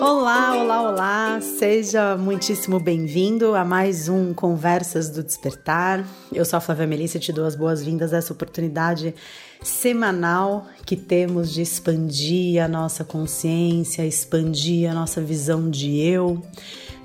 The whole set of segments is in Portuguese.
Olá, olá, olá! Seja muitíssimo bem-vindo a mais um Conversas do Despertar. Eu sou a Flávia Melissa e te dou as boas-vindas a essa oportunidade semanal que temos de expandir a nossa consciência, expandir a nossa visão de eu,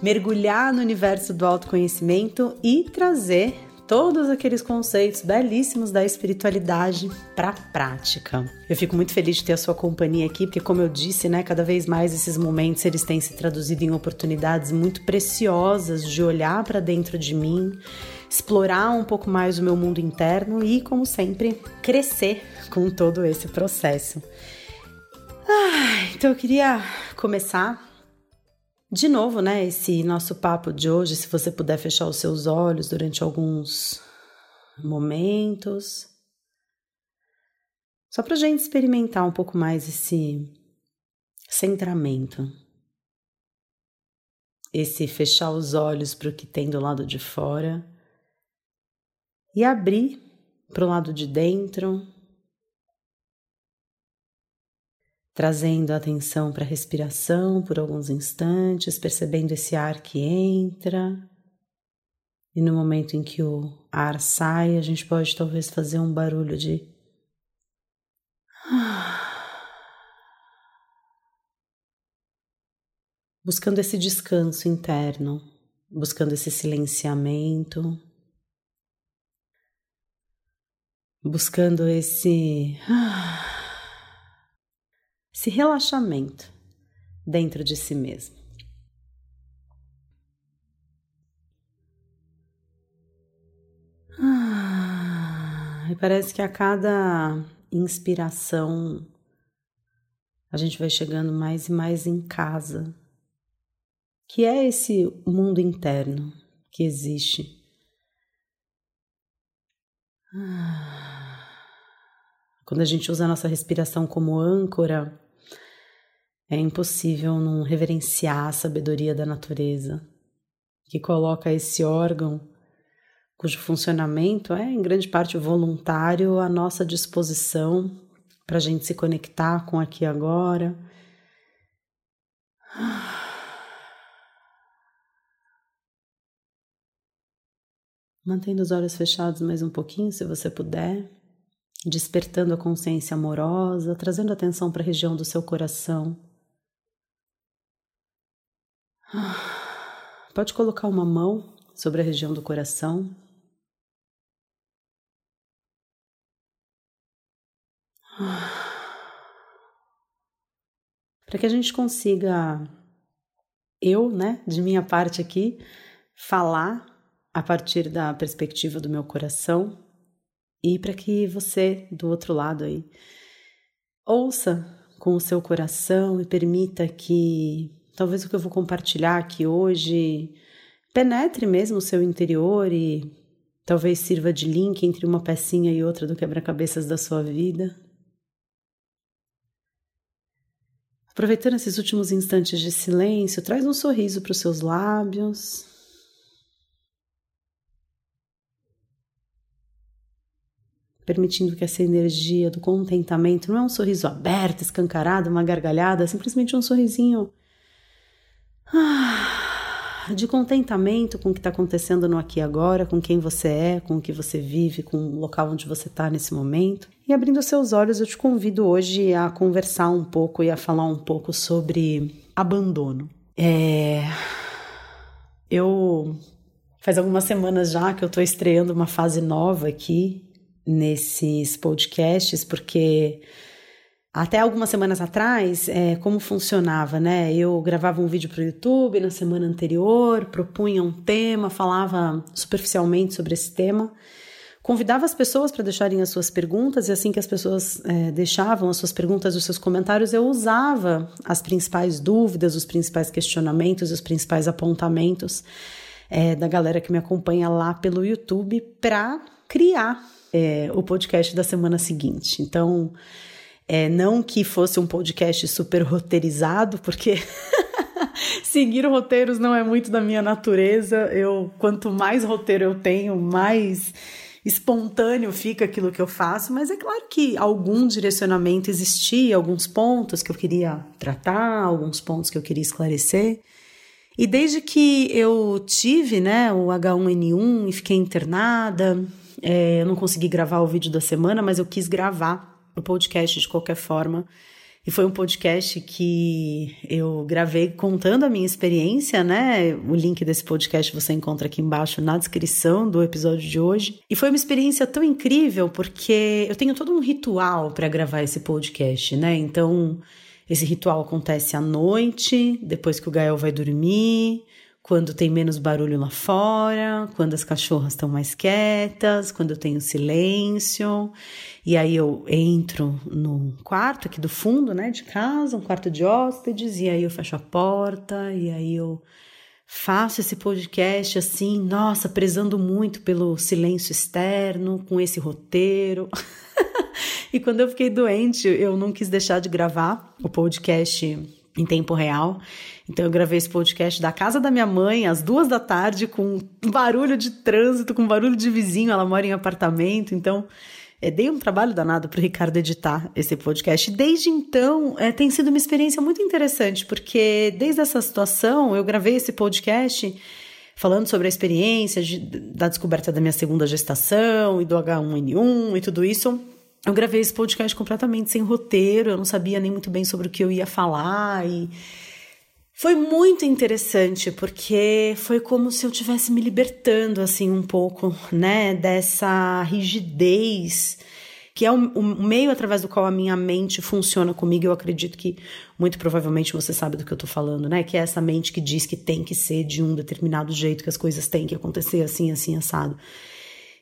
mergulhar no universo do autoconhecimento e trazer todos aqueles conceitos belíssimos da espiritualidade para a prática. Eu fico muito feliz de ter a sua companhia aqui, porque como eu disse, né, cada vez mais esses momentos eles têm se traduzido em oportunidades muito preciosas de olhar para dentro de mim, explorar um pouco mais o meu mundo interno e, como sempre, crescer com todo esse processo. Ah, então eu queria começar de novo, né, esse nosso papo de hoje, se você puder fechar os seus olhos durante alguns momentos, só para a gente experimentar um pouco mais esse centramento, esse fechar os olhos para o que tem do lado de fora. E abrir para o lado de dentro trazendo a atenção para a respiração por alguns instantes, percebendo esse ar que entra. E no momento em que o ar sai, a gente pode talvez fazer um barulho de. Buscando esse descanso interno, buscando esse silenciamento, buscando esse esse relaxamento dentro de si mesmo. Ah, e parece que a cada inspiração a gente vai chegando mais e mais em casa, que é esse mundo interno que existe. Ah, quando a gente usa a nossa respiração como âncora, é impossível não reverenciar a sabedoria da natureza, que coloca esse órgão, cujo funcionamento é em grande parte voluntário, à nossa disposição para a gente se conectar com aqui e agora. Mantendo os olhos fechados mais um pouquinho, se você puder, despertando a consciência amorosa, trazendo atenção para a região do seu coração. Pode colocar uma mão sobre a região do coração. Para que a gente consiga, eu, né, de minha parte aqui, falar a partir da perspectiva do meu coração e para que você, do outro lado aí, ouça com o seu coração e permita que Talvez o que eu vou compartilhar aqui hoje penetre mesmo o seu interior e talvez sirva de link entre uma pecinha e outra do quebra-cabeças da sua vida. Aproveitando esses últimos instantes de silêncio, traz um sorriso para os seus lábios. Permitindo que essa energia do contentamento não é um sorriso aberto, escancarado, uma gargalhada, é simplesmente um sorrisinho de contentamento com o que está acontecendo no aqui e agora, com quem você é, com o que você vive, com o local onde você está nesse momento. E abrindo seus olhos, eu te convido hoje a conversar um pouco e a falar um pouco sobre abandono. É... Eu faz algumas semanas já que eu estou estreando uma fase nova aqui nesses podcasts, porque até algumas semanas atrás, é, como funcionava, né? Eu gravava um vídeo para o YouTube na semana anterior, propunha um tema, falava superficialmente sobre esse tema, convidava as pessoas para deixarem as suas perguntas, e assim que as pessoas é, deixavam as suas perguntas, os seus comentários, eu usava as principais dúvidas, os principais questionamentos, os principais apontamentos é, da galera que me acompanha lá pelo YouTube para criar é, o podcast da semana seguinte. Então, é, não que fosse um podcast super roteirizado, porque seguir roteiros não é muito da minha natureza. Eu, quanto mais roteiro eu tenho, mais espontâneo fica aquilo que eu faço, mas é claro que algum direcionamento existia, alguns pontos que eu queria tratar, alguns pontos que eu queria esclarecer. E desde que eu tive né, o H1N1 e fiquei internada, é, eu não consegui gravar o vídeo da semana, mas eu quis gravar o podcast de qualquer forma. E foi um podcast que eu gravei contando a minha experiência, né? O link desse podcast você encontra aqui embaixo na descrição do episódio de hoje. E foi uma experiência tão incrível porque eu tenho todo um ritual para gravar esse podcast, né? Então, esse ritual acontece à noite, depois que o Gael vai dormir, quando tem menos barulho lá fora, quando as cachorras estão mais quietas, quando eu tenho silêncio. E aí eu entro no quarto aqui do fundo, né, de casa, um quarto de hóspedes, e aí eu fecho a porta, e aí eu faço esse podcast assim, nossa, prezando muito pelo silêncio externo, com esse roteiro. e quando eu fiquei doente, eu não quis deixar de gravar o podcast em tempo real. Então eu gravei esse podcast da casa da minha mãe às duas da tarde com barulho de trânsito, com barulho de vizinho. Ela mora em apartamento, então é, dei um trabalho danado para o Ricardo editar esse podcast. Desde então é, tem sido uma experiência muito interessante, porque desde essa situação eu gravei esse podcast falando sobre a experiência de, da descoberta da minha segunda gestação e do H1N1 e tudo isso. Eu gravei esse podcast completamente sem roteiro, eu não sabia nem muito bem sobre o que eu ia falar e foi muito interessante porque foi como se eu tivesse me libertando assim um pouco, né, dessa rigidez que é o, meio através do qual a minha mente funciona comigo. Eu acredito que muito provavelmente você sabe do que eu tô falando, né? Que é essa mente que diz que tem que ser de um determinado jeito, que as coisas têm que acontecer assim, assim, assado.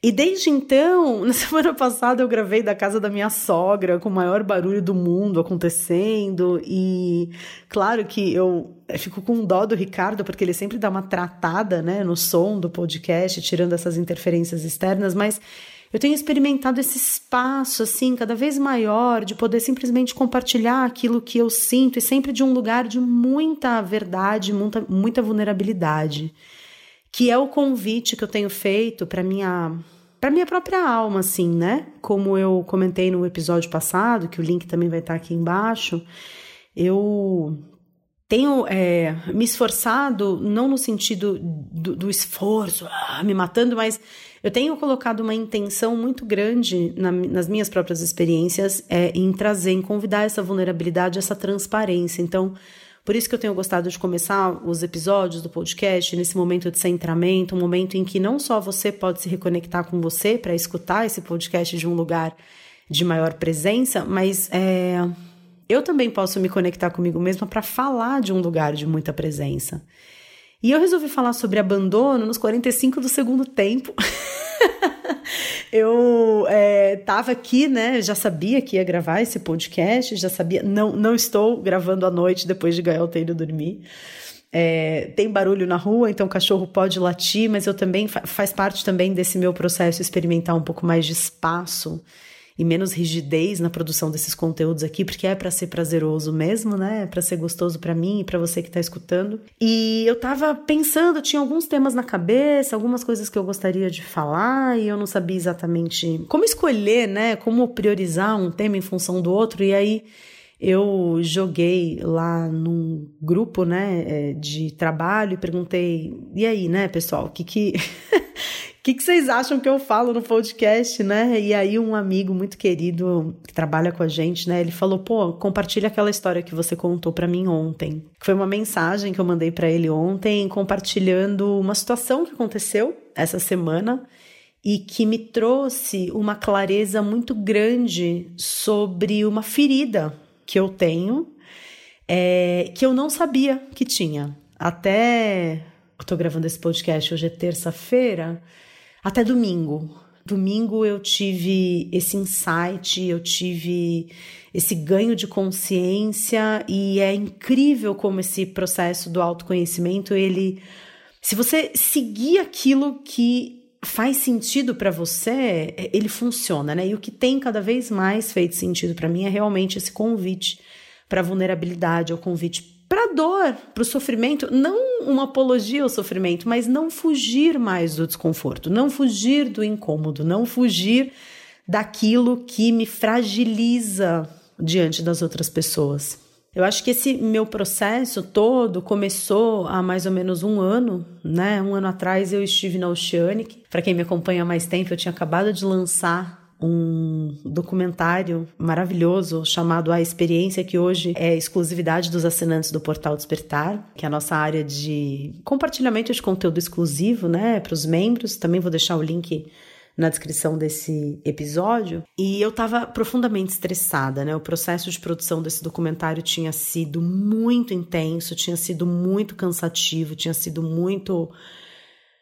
E desde então, na semana passada eu gravei da casa da minha sogra, com o maior barulho do mundo acontecendo. E claro que eu fico com dó do Ricardo, porque ele sempre dá uma tratada né, no som do podcast, tirando essas interferências externas, mas eu tenho experimentado esse espaço, assim, cada vez maior, de poder simplesmente compartilhar aquilo que eu sinto e sempre de um lugar de muita verdade, muita, muita vulnerabilidade. Que é o convite que eu tenho feito para minha para minha própria alma, assim, né? Como eu comentei no episódio passado, que o link também vai estar aqui embaixo, eu tenho é, me esforçado, não no sentido do, do esforço, ah, me matando, mas eu tenho colocado uma intenção muito grande na, nas minhas próprias experiências é, em trazer, em convidar essa vulnerabilidade, essa transparência. Então, por isso que eu tenho gostado de começar os episódios do podcast nesse momento de centramento, um momento em que não só você pode se reconectar com você para escutar esse podcast de um lugar de maior presença, mas é, eu também posso me conectar comigo mesma para falar de um lugar de muita presença. E eu resolvi falar sobre abandono nos 45 do segundo tempo. eu estava é, aqui, né? Já sabia que ia gravar esse podcast, já sabia. Não, não estou gravando à noite depois de Gael ter ido dormir. É, tem barulho na rua, então o cachorro pode latir, mas eu também faz parte também desse meu processo experimentar um pouco mais de espaço e menos rigidez na produção desses conteúdos aqui, porque é para ser prazeroso mesmo, né? É para ser gostoso para mim e para você que tá escutando. E eu tava pensando, tinha alguns temas na cabeça, algumas coisas que eu gostaria de falar e eu não sabia exatamente como escolher, né? Como priorizar um tema em função do outro. E aí eu joguei lá num grupo, né, é, de trabalho e perguntei, e aí, né, pessoal, o que que que, que vocês acham que eu falo no podcast, né? E aí um amigo muito querido que trabalha com a gente, né? Ele falou, pô, compartilha aquela história que você contou para mim ontem. Foi uma mensagem que eu mandei para ele ontem, compartilhando uma situação que aconteceu essa semana e que me trouxe uma clareza muito grande sobre uma ferida que eu tenho, é, que eu não sabia que tinha. Até eu tô gravando esse podcast hoje é terça-feira até domingo. Domingo eu tive esse insight, eu tive esse ganho de consciência e é incrível como esse processo do autoconhecimento, ele se você seguir aquilo que faz sentido para você, ele funciona, né? E o que tem cada vez mais feito sentido para mim é realmente esse convite para vulnerabilidade, é o convite para dor, para o sofrimento, não uma apologia ao sofrimento, mas não fugir mais do desconforto, não fugir do incômodo, não fugir daquilo que me fragiliza diante das outras pessoas. Eu acho que esse meu processo todo começou há mais ou menos um ano, né? Um ano atrás eu estive na Oceanic. Para quem me acompanha há mais tempo, eu tinha acabado de lançar um documentário maravilhoso chamado A Experiência, que hoje é exclusividade dos assinantes do Portal Despertar, que é a nossa área de compartilhamento de conteúdo exclusivo, né, para os membros. Também vou deixar o link na descrição desse episódio. E eu estava profundamente estressada, né? O processo de produção desse documentário tinha sido muito intenso, tinha sido muito cansativo, tinha sido muito.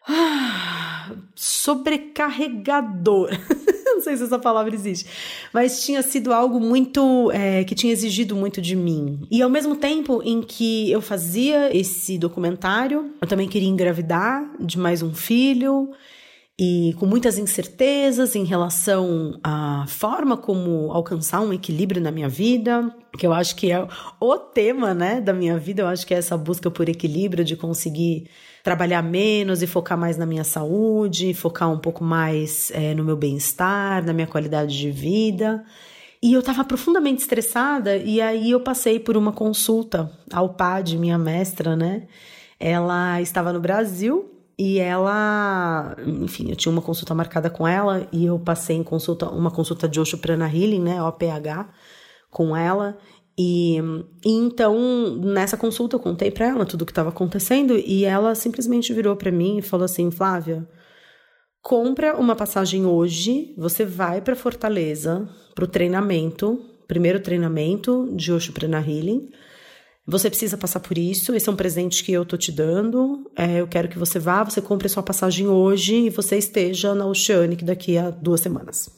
Ah, sobrecarregador. Não sei se essa palavra existe, mas tinha sido algo muito é, que tinha exigido muito de mim. E ao mesmo tempo em que eu fazia esse documentário, eu também queria engravidar de mais um filho e com muitas incertezas em relação à forma como alcançar um equilíbrio na minha vida, que eu acho que é o tema, né, da minha vida, eu acho que é essa busca por equilíbrio de conseguir trabalhar menos e focar mais na minha saúde, focar um pouco mais é, no meu bem-estar, na minha qualidade de vida. E eu estava profundamente estressada e aí eu passei por uma consulta ao PAD, minha mestra, né? Ela estava no Brasil e ela, enfim, eu tinha uma consulta marcada com ela e eu passei em consulta, uma consulta de Osho Prana Healing, né, OPH, com ela. E, e então, nessa consulta, eu contei para ela tudo o que estava acontecendo e ela simplesmente virou para mim e falou assim: Flávia, compra uma passagem hoje, você vai para Fortaleza, para o treinamento, primeiro treinamento de Osho Prana Healing. Você precisa passar por isso, esse é um presente que eu tô te dando. É, eu quero que você vá, você compre sua passagem hoje e você esteja na Oceanic daqui a duas semanas.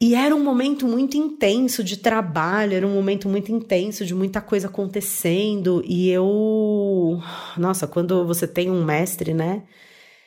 E era um momento muito intenso de trabalho, era um momento muito intenso de muita coisa acontecendo. E eu. Nossa, quando você tem um mestre, né?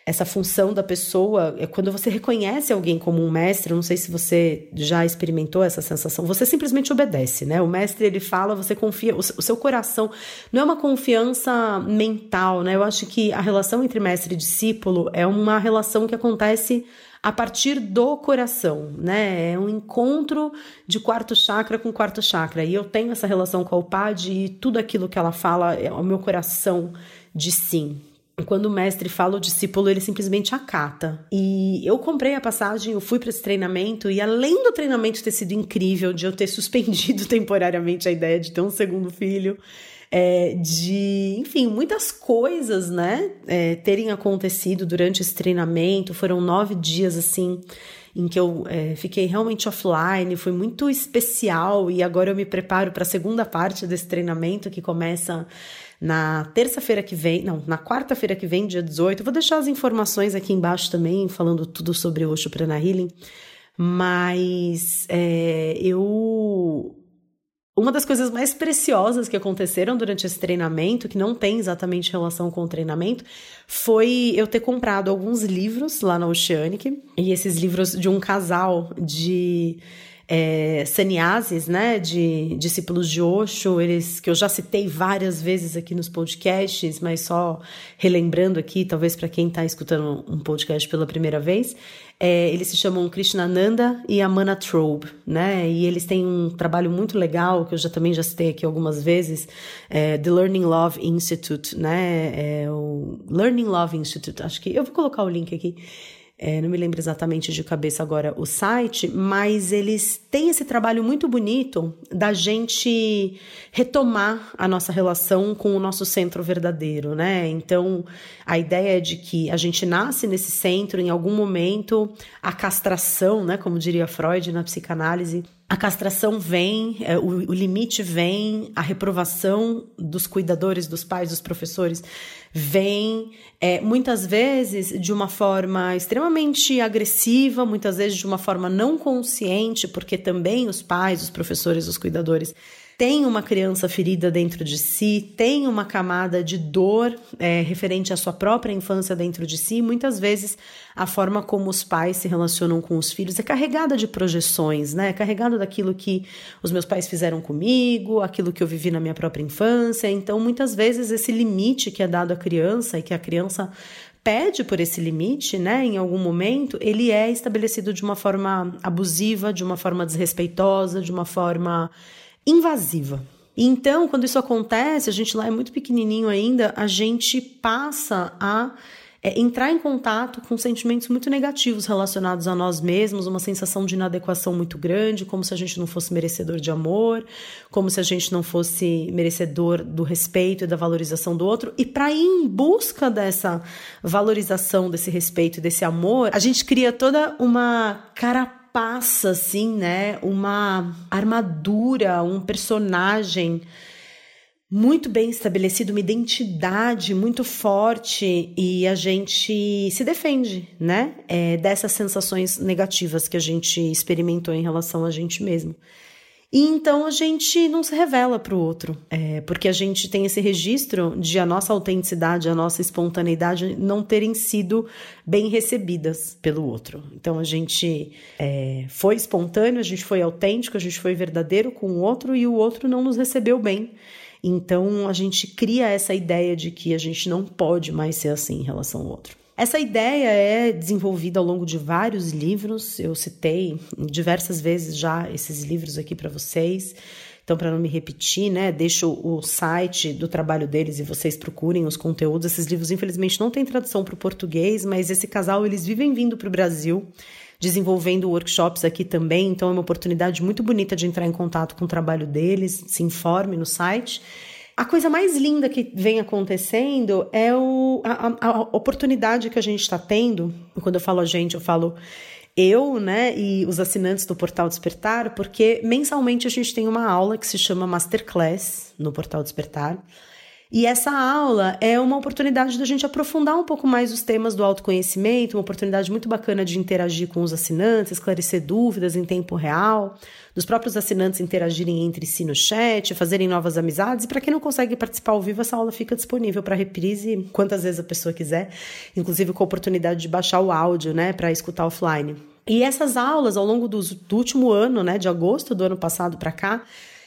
Essa função da pessoa, é quando você reconhece alguém como um mestre, não sei se você já experimentou essa sensação, você simplesmente obedece, né? O mestre ele fala, você confia, o seu coração não é uma confiança mental, né? Eu acho que a relação entre mestre e discípulo é uma relação que acontece a partir do coração, né? É um encontro de quarto chakra com quarto chakra. E eu tenho essa relação com a Upad e tudo aquilo que ela fala é o meu coração de sim, quando o mestre fala o discípulo, ele simplesmente acata. E eu comprei a passagem, eu fui para esse treinamento, e além do treinamento ter sido incrível, de eu ter suspendido temporariamente a ideia de ter um segundo filho, é, de, enfim, muitas coisas, né, é, terem acontecido durante esse treinamento. Foram nove dias, assim, em que eu é, fiquei realmente offline, foi muito especial, e agora eu me preparo para a segunda parte desse treinamento que começa na terça-feira que vem, não, na quarta-feira que vem, dia 18. vou deixar as informações aqui embaixo também, falando tudo sobre o Osho Prana Healing. Mas é, eu. Uma das coisas mais preciosas que aconteceram durante esse treinamento, que não tem exatamente relação com o treinamento, foi eu ter comprado alguns livros lá na Oceanic. E esses livros de um casal de é, né, de discípulos de Osho, eles que eu já citei várias vezes aqui nos podcasts, mas só relembrando aqui, talvez para quem está escutando um podcast pela primeira vez, é, eles se chamam Krishnananda e Amana Trobe, né? E eles têm um trabalho muito legal que eu já também já citei aqui algumas vezes, é, The Learning Love Institute, né? É o Learning Love Institute, acho que eu vou colocar o link aqui. É, não me lembro exatamente de cabeça agora o site, mas eles têm esse trabalho muito bonito da gente retomar a nossa relação com o nosso centro verdadeiro, né? Então, a ideia é de que a gente nasce nesse centro, em algum momento, a castração, né, como diria Freud na psicanálise, a castração vem, é, o, o, limite vem, a reprovação dos cuidadores, dos pais, dos professores vem, é, muitas vezes de uma forma extremamente agressiva, muitas vezes de uma forma não consciente, porque também os pais, os professores, os cuidadores tem uma criança ferida dentro de si, tem uma camada de dor é, referente à sua própria infância dentro de si. Muitas vezes a forma como os pais se relacionam com os filhos é carregada de projeções, né? É carregada daquilo que os meus pais fizeram comigo, aquilo que eu vivi na minha própria infância. Então, muitas vezes esse limite que é dado à criança e que a criança pede por esse limite, né, em algum momento, ele é estabelecido de uma forma abusiva, de uma forma desrespeitosa, de uma forma invasiva. Então, quando isso acontece, a gente lá é muito pequenininho ainda, a gente passa a é, entrar em contato com sentimentos muito negativos relacionados a nós mesmos, uma sensação de inadequação muito grande, como se a gente não fosse merecedor de amor, como se a gente não fosse merecedor do respeito e da valorização do outro. E para ir em busca dessa valorização, desse respeito desse amor, a gente cria toda uma carapaça, assim, né? Uma armadura, um personagem muito bem estabelecido, uma identidade muito forte e a gente se defende, né? É, dessas sensações negativas que a gente experimentou em relação a gente mesmo. E então a gente não se revela para o outro, é, porque a gente tem esse registro de a nossa autenticidade, a nossa espontaneidade não terem sido bem recebidas pelo outro. Então a gente é, foi espontâneo, a gente foi autêntico, a gente foi verdadeiro com o outro e o outro não nos recebeu bem. Então a gente cria essa ideia de que a gente não pode mais ser assim em relação ao outro. Essa ideia é desenvolvida ao longo de vários livros, eu citei diversas vezes já esses livros aqui para vocês. Então, para não me repetir, né, deixo o site do trabalho deles e vocês procurem os conteúdos. Esses livros, infelizmente, não têm tradução para o português, mas esse casal, eles vivem vindo para o Brasil desenvolvendo workshops aqui também, então é uma oportunidade muito bonita de entrar em contato com o trabalho deles, se informe no site. A coisa mais linda que vem acontecendo é o, a, a oportunidade que a gente está tendo. Quando eu falo a gente, eu falo eu, né, e os assinantes do Portal Despertar, porque mensalmente a gente tem uma aula que se chama Masterclass no Portal Despertar. E essa aula é uma oportunidade da gente aprofundar um pouco mais os temas do autoconhecimento, uma oportunidade muito bacana de interagir com os assinantes, esclarecer dúvidas em tempo real, dos próprios assinantes interagirem entre si no chat, fazerem novas amizades. E para quem não consegue participar ao vivo, essa aula fica disponível para reprise quantas vezes a pessoa quiser, inclusive com a oportunidade de baixar o áudio, né, para escutar offline. E essas aulas, ao longo do, do último ano, né, de agosto do ano passado para cá,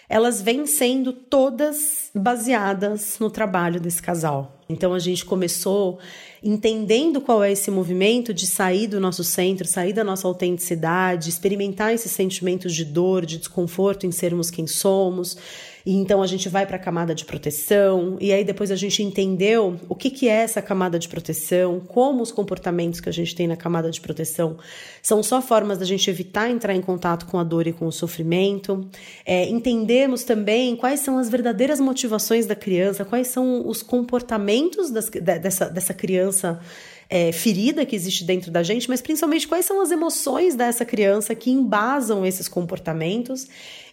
elas vêm sendo todas baseadas no trabalho desse casal. Então a gente começou entendendo qual é esse movimento de sair do nosso centro, sair da nossa autenticidade, experimentar esses sentimentos de dor, de desconforto em sermos quem somos, e então a gente vai para a camada de proteção, e aí depois a gente entendeu o que, que é essa camada de proteção, como os comportamentos que a gente tem na camada de proteção são só formas da gente evitar entrar em contato com a dor e com o sofrimento. É, entendemos também quais são as verdadeiras motivações da criança, quais são os comportamentos das, dessa, dessa criança é, ferida que existe dentro da gente, mas principalmente quais são as emoções dessa criança que embasam esses comportamentos.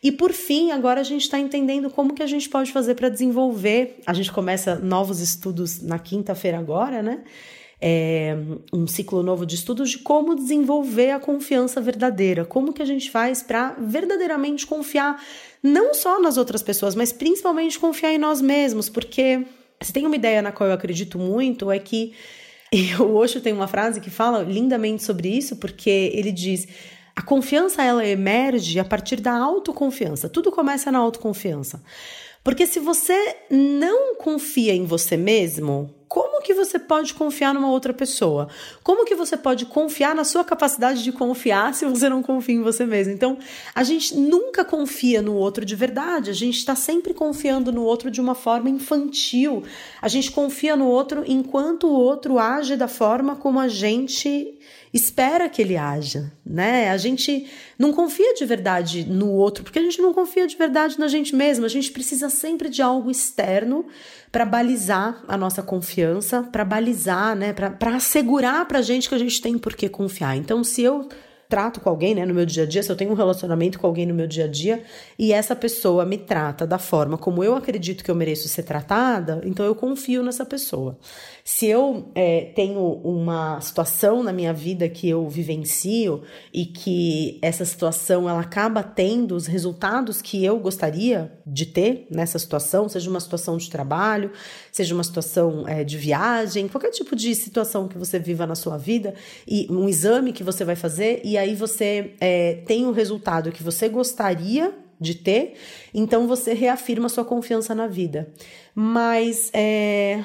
E por fim, agora a gente está entendendo como que a gente pode fazer para desenvolver. A gente começa novos estudos na quinta-feira agora, né? É, um ciclo novo de estudos de como desenvolver a confiança verdadeira, como que a gente faz para verdadeiramente confiar não só nas outras pessoas, mas principalmente confiar em nós mesmos, porque se tem uma ideia na qual eu acredito muito é que e o Osho tem uma frase que fala lindamente sobre isso, porque ele diz: a confiança ela emerge a partir da autoconfiança. Tudo começa na autoconfiança. Porque se você não confia em você mesmo, que você pode confiar numa outra pessoa? Como que você pode confiar na sua capacidade de confiar se você não confia em você mesmo? Então, a gente nunca confia no outro de verdade, a gente está sempre confiando no outro de uma forma infantil. A gente confia no outro enquanto o outro age da forma como a gente espera que ele haja, né? A gente não confia de verdade no outro, porque a gente não confia de verdade na gente mesmo. A gente precisa sempre de algo externo para balizar a nossa confiança, para balizar, né? Para assegurar para a gente que a gente tem por que confiar. Então, se eu trato com alguém, né, no meu dia a dia, se eu tenho um relacionamento com alguém no meu dia a dia e essa pessoa me trata da forma como eu acredito que eu mereço ser tratada, então eu confio nessa pessoa. Se eu é, tenho uma situação na minha vida que eu vivencio e que essa situação ela acaba tendo os resultados que eu gostaria de ter nessa situação, seja uma situação de trabalho, seja uma situação é, de viagem, qualquer tipo de situação que você viva na sua vida e um exame que você vai fazer e aí você é, tem o resultado que você gostaria de ter, então você reafirma sua confiança na vida. Mas é,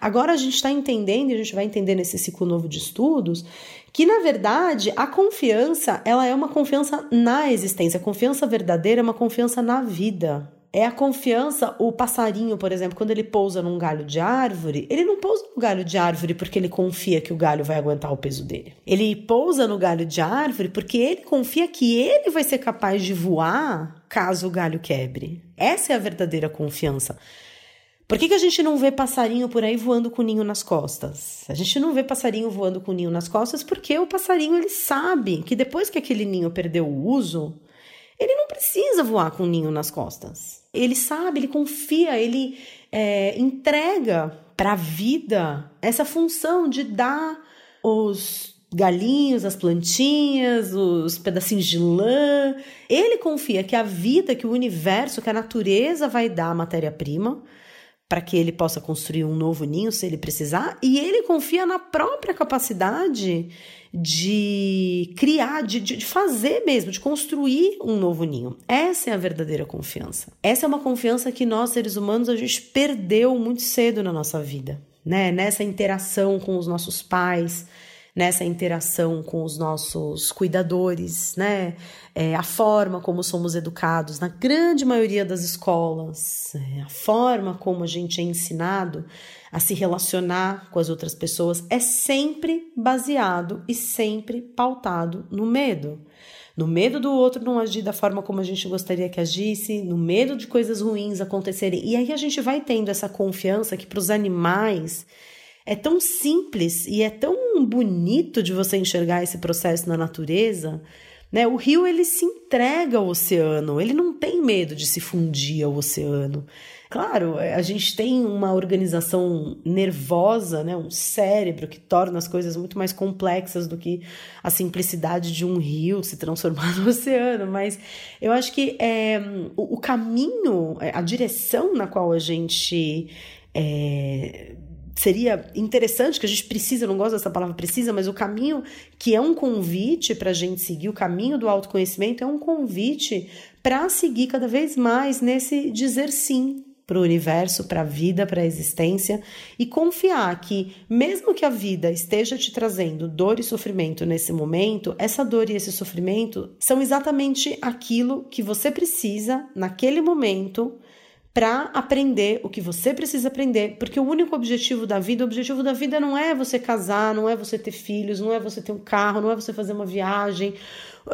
agora a gente está entendendo, e a gente vai entender nesse ciclo novo de estudos, que na verdade a confiança ela é uma confiança na existência. A confiança verdadeira é uma confiança na vida. É a confiança, o passarinho, por exemplo, quando ele pousa num galho de árvore, ele não pousa no galho de árvore porque ele confia que o galho vai aguentar o peso dele. Ele pousa no galho de árvore porque ele confia que ele vai ser capaz de voar caso o galho quebre. Essa é a verdadeira confiança. Por que, que a gente não vê passarinho por aí voando com ninho nas costas? A gente não vê passarinho voando com ninho nas costas porque o passarinho ele sabe que depois que aquele ninho perdeu o uso, ele não precisa voar com ninho nas costas. Ele sabe, ele confia, ele é, entrega para a vida essa função de dar os galinhos, as plantinhas, os pedacinhos de lã. Ele confia que a vida, que o universo, que a natureza vai dar a matéria-prima para que ele possa construir um novo ninho se ele precisar, e ele confia na própria capacidade de criar, de, de fazer mesmo, de construir um novo ninho. Essa é a verdadeira confiança. Essa é uma confiança que nós, seres humanos, a gente perdeu muito cedo na nossa vida, né? Nessa interação com os nossos pais, nessa interação com os nossos cuidadores, né? É, a forma como somos educados na grande maioria das escolas, é, a forma como a gente é ensinado a se relacionar com as outras pessoas é sempre baseado e sempre pautado no medo. No medo do outro não agir da forma como a gente gostaria que agisse, no medo de coisas ruins acontecerem. E aí a gente vai tendo essa confiança que para os animais é tão simples e é tão bonito de você enxergar esse processo na natureza. Né? O rio ele se entrega ao oceano, ele não tem medo de se fundir ao oceano. Claro, a gente tem uma organização nervosa, né? um cérebro que torna as coisas muito mais complexas do que a simplicidade de um rio se transformar no oceano, mas eu acho que é, o, o caminho, a direção na qual a gente é, seria interessante, que a gente precisa, eu não gosto dessa palavra precisa, mas o caminho que é um convite para a gente seguir, o caminho do autoconhecimento é um convite para seguir cada vez mais nesse dizer sim para o universo, para a vida, para a existência e confiar que, mesmo que a vida esteja te trazendo dor e sofrimento nesse momento, essa dor e esse sofrimento são exatamente aquilo que você precisa naquele momento para aprender o que você precisa aprender, porque o único objetivo da vida, o objetivo da vida não é você casar, não é você ter filhos, não é você ter um carro, não é você fazer uma viagem.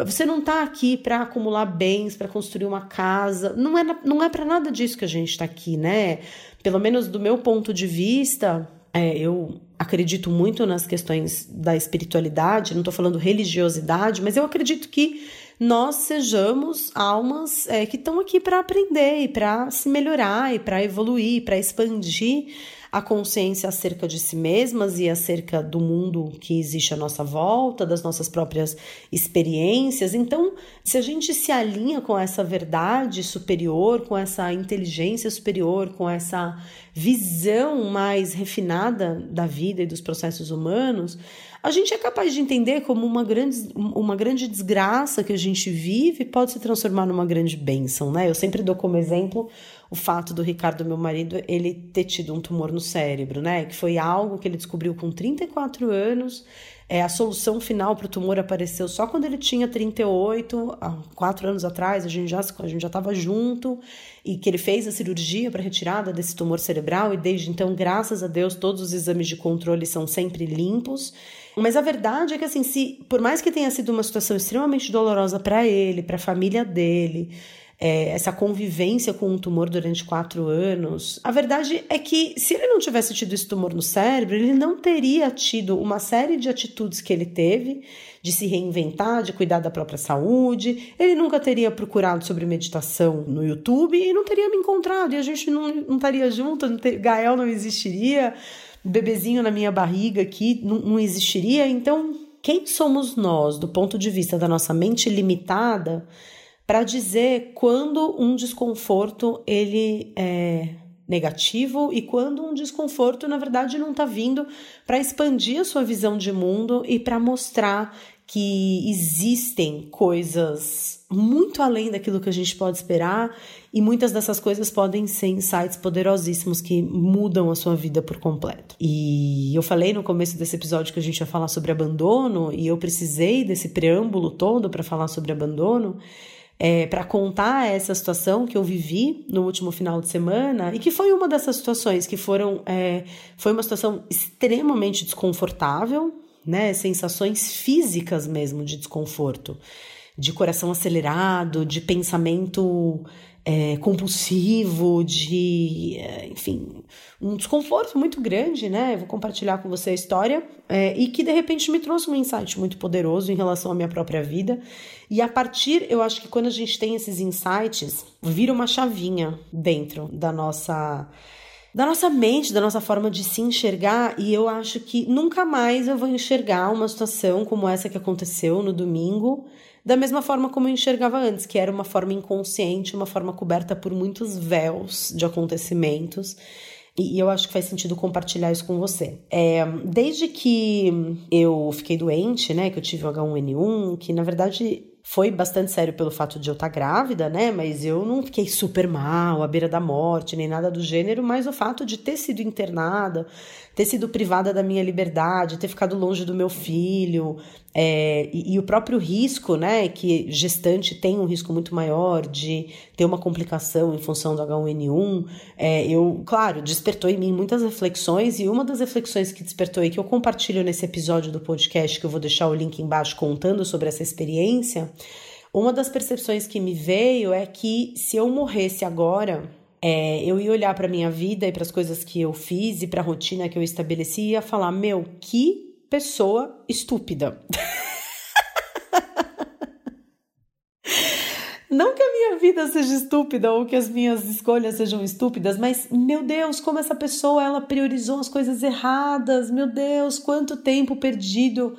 Você não está aqui para acumular bens, para construir uma casa. Não é, não é para nada disso que a gente está aqui, né? Pelo menos do meu ponto de vista, é, eu acredito muito nas questões da espiritualidade, não estou falando religiosidade, mas eu acredito que nós sejamos almas é, que estão aqui para aprender e para se melhorar e para evoluir, para expandir a consciência acerca de si mesmas e acerca do mundo que existe à nossa volta, das nossas próprias experiências. Então, se a gente se alinha com essa verdade superior, com essa inteligência superior, com essa visão mais refinada da vida e dos processos humanos, a gente é capaz de entender como uma grande, uma grande desgraça que a gente vive pode se transformar numa grande bênção, né? Eu sempre dou como exemplo o fato do Ricardo, meu marido, ele ter tido um tumor no cérebro, né? Que foi algo que ele descobriu com 34 anos. É, a solução final para o tumor apareceu só quando ele tinha 38, há quatro anos atrás, a gente já a gente já estava junto e que ele fez a cirurgia para retirada desse tumor cerebral e desde então, graças a Deus, todos os exames de controle são sempre limpos. Mas a verdade é que, assim, se por mais que tenha sido uma situação extremamente dolorosa para ele, para a família dele, é, essa convivência com um tumor durante quatro anos. A verdade é que se ele não tivesse tido esse tumor no cérebro, ele não teria tido uma série de atitudes que ele teve de se reinventar, de cuidar da própria saúde. Ele nunca teria procurado sobre meditação no YouTube e não teria me encontrado. E a gente não, não estaria junto, não ter, Gael não existiria, bebezinho na minha barriga aqui não, não existiria. Então, quem somos nós, do ponto de vista da nossa mente limitada, para dizer quando um desconforto ele é negativo e quando um desconforto na verdade não está vindo para expandir a sua visão de mundo e para mostrar que existem coisas muito além daquilo que a gente pode esperar e muitas dessas coisas podem ser insights poderosíssimos que mudam a sua vida por completo. E eu falei no começo desse episódio que a gente ia falar sobre abandono e eu precisei desse preâmbulo todo para falar sobre abandono. É, para contar essa situação que eu vivi no último final de semana e que foi uma dessas situações que foram é, foi uma situação extremamente desconfortável né? Sensações físicas mesmo de desconforto, de coração acelerado, de pensamento é, compulsivo, de, é, enfim, um desconforto muito grande, né? Eu vou compartilhar com você a história é, e que de repente me trouxe um insight muito poderoso em relação à minha própria vida. E a partir, eu acho que quando a gente tem esses insights, vira uma chavinha dentro da nossa da nossa mente, da nossa forma de se enxergar, e eu acho que nunca mais eu vou enxergar uma situação como essa que aconteceu no domingo, da mesma forma como eu enxergava antes, que era uma forma inconsciente, uma forma coberta por muitos véus de acontecimentos. E eu acho que faz sentido compartilhar isso com você. É, desde que eu fiquei doente, né, que eu tive o H1N1, que na verdade foi bastante sério pelo fato de eu estar tá grávida, né? Mas eu não fiquei super mal, à beira da morte, nem nada do gênero, mas o fato de ter sido internada, ter sido privada da minha liberdade, ter ficado longe do meu filho, é, e, e, o próprio risco, né? Que gestante tem um risco muito maior de ter uma complicação em função do H1N1, é, eu, claro, despertou em mim muitas reflexões, e uma das reflexões que despertou e que eu compartilho nesse episódio do podcast, que eu vou deixar o link embaixo contando sobre essa experiência, uma das percepções que me veio é que se eu morresse agora, é, eu ia olhar para minha vida e para as coisas que eu fiz e para a rotina que eu estabeleci e ia falar: meu, que pessoa estúpida. Não que a minha vida seja estúpida ou que as minhas escolhas sejam estúpidas, mas meu Deus, como essa pessoa ela priorizou as coisas erradas. Meu Deus, quanto tempo perdido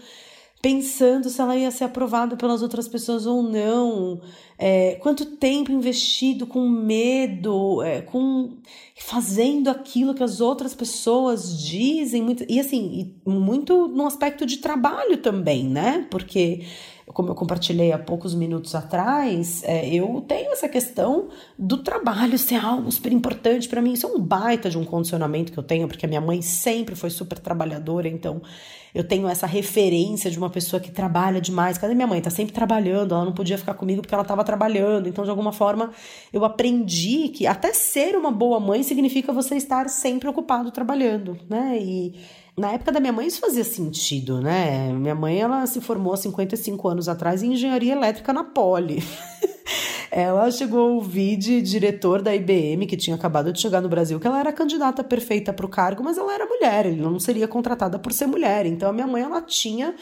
pensando se ela ia ser aprovada pelas outras pessoas ou não, é, quanto tempo investido com medo, é, com fazendo aquilo que as outras pessoas dizem, muito, e assim, e muito no aspecto de trabalho também, né? Porque como eu compartilhei há poucos minutos atrás, é, eu tenho essa questão do trabalho ser algo super importante para mim. Isso é um baita de um condicionamento que eu tenho, porque a minha mãe sempre foi super trabalhadora, então eu tenho essa referência de uma pessoa que trabalha demais. Cadê minha mãe? Tá sempre trabalhando, ela não podia ficar comigo porque ela estava trabalhando. Então, de alguma forma, eu aprendi que até ser uma boa mãe significa você estar sempre ocupado trabalhando, né? E na época da minha mãe isso fazia sentido, né? Minha mãe ela se formou há 55 anos atrás em engenharia elétrica na Poli. ela chegou a ouvir de diretor da IBM, que tinha acabado de chegar no Brasil, que ela era candidata perfeita para o cargo, mas ela era mulher, ele não seria contratada por ser mulher. Então a minha mãe ela tinha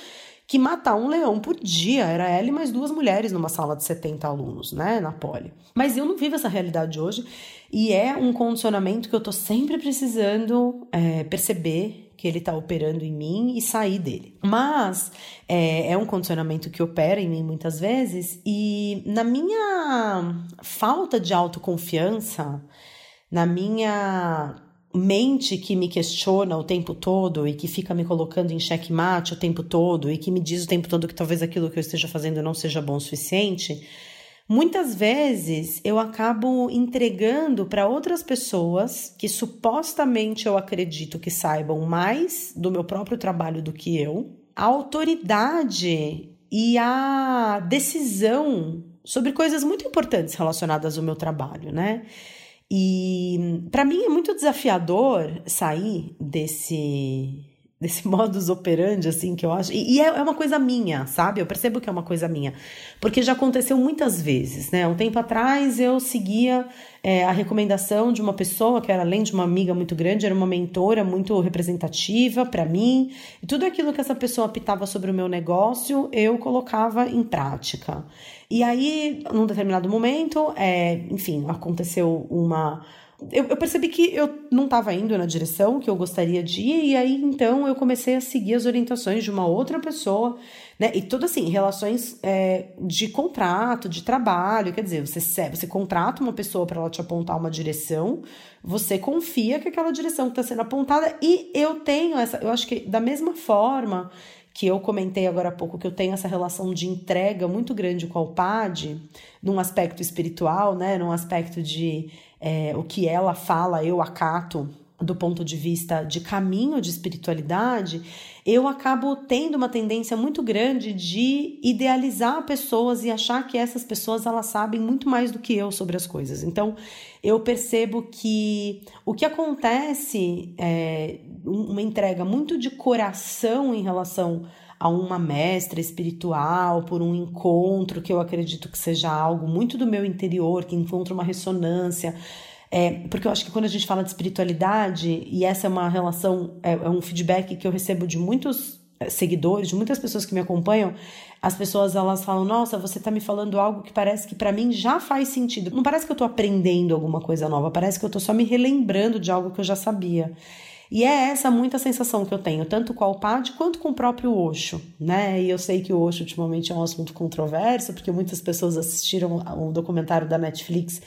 que matar um leão por dia. Era ela e mais duas mulheres numa sala de 70 alunos, né, na Poli. Mas eu não vivo essa realidade hoje e é um condicionamento que eu tô sempre precisando é, perceber que ele está operando em mim e sair dele. Mas é, é um condicionamento que opera em mim muitas vezes e na minha falta de autoconfiança, na minha mente que me questiona o tempo todo e que fica me colocando em xeque-mate o tempo todo e que me diz o tempo todo que talvez aquilo que eu esteja fazendo não seja bom o suficiente, Muitas vezes eu acabo entregando para outras pessoas que supostamente eu acredito que saibam mais do meu próprio trabalho do que eu, a autoridade e a decisão sobre coisas muito importantes relacionadas ao meu trabalho, né? E para mim é muito desafiador sair desse desse modus operandi, assim, que eu acho. E, e é, é, uma coisa minha, sabe? Eu percebo que é uma coisa minha. Porque já aconteceu muitas vezes, né? Um tempo atrás eu seguia é, a recomendação de uma pessoa que era, além de uma amiga muito grande, era uma mentora muito representativa para mim. E tudo aquilo que essa pessoa apitava sobre o meu negócio, eu colocava em prática. E aí, num determinado momento, é, enfim, aconteceu uma eu, eu, percebi que eu não estava indo na direção que eu gostaria de ir, e aí então eu comecei a seguir as orientações de uma outra pessoa, né? E tudo assim, relações é, de contrato, de trabalho, quer dizer, você, você contrata uma pessoa para ela te apontar uma direção, você confia que aquela direção está sendo apontada, e eu tenho essa, eu acho que da mesma forma que eu comentei agora há pouco que eu tenho essa relação de entrega muito grande com a Alpad, num aspecto espiritual, né, num aspecto de é, o que ela fala, eu acato do ponto de vista de caminho de espiritualidade, eu acabo tendo uma tendência muito grande de idealizar pessoas e achar que essas pessoas elas sabem muito mais do que eu sobre as coisas. Então, eu percebo que o que acontece é uma entrega muito de coração em relação a uma mestra espiritual, por um encontro que eu acredito que seja algo muito do meu interior, que encontra uma ressonância. É, porque eu acho que quando a gente fala de espiritualidade, e essa é uma relação, é, é um feedback que eu recebo de muitos é, seguidores, de muitas pessoas que me acompanham, as pessoas elas falam: "Nossa, você está me falando algo que parece que para mim já faz sentido. Não parece que eu estou aprendendo alguma coisa nova, parece que eu estou só me relembrando de algo que eu já sabia". E é essa muita sensação que eu tenho, tanto com a Alpad quanto com o próprio Osho, né? E eu sei que o Osho ultimamente é um assunto controverso, porque muitas pessoas assistiram um documentário da Netflix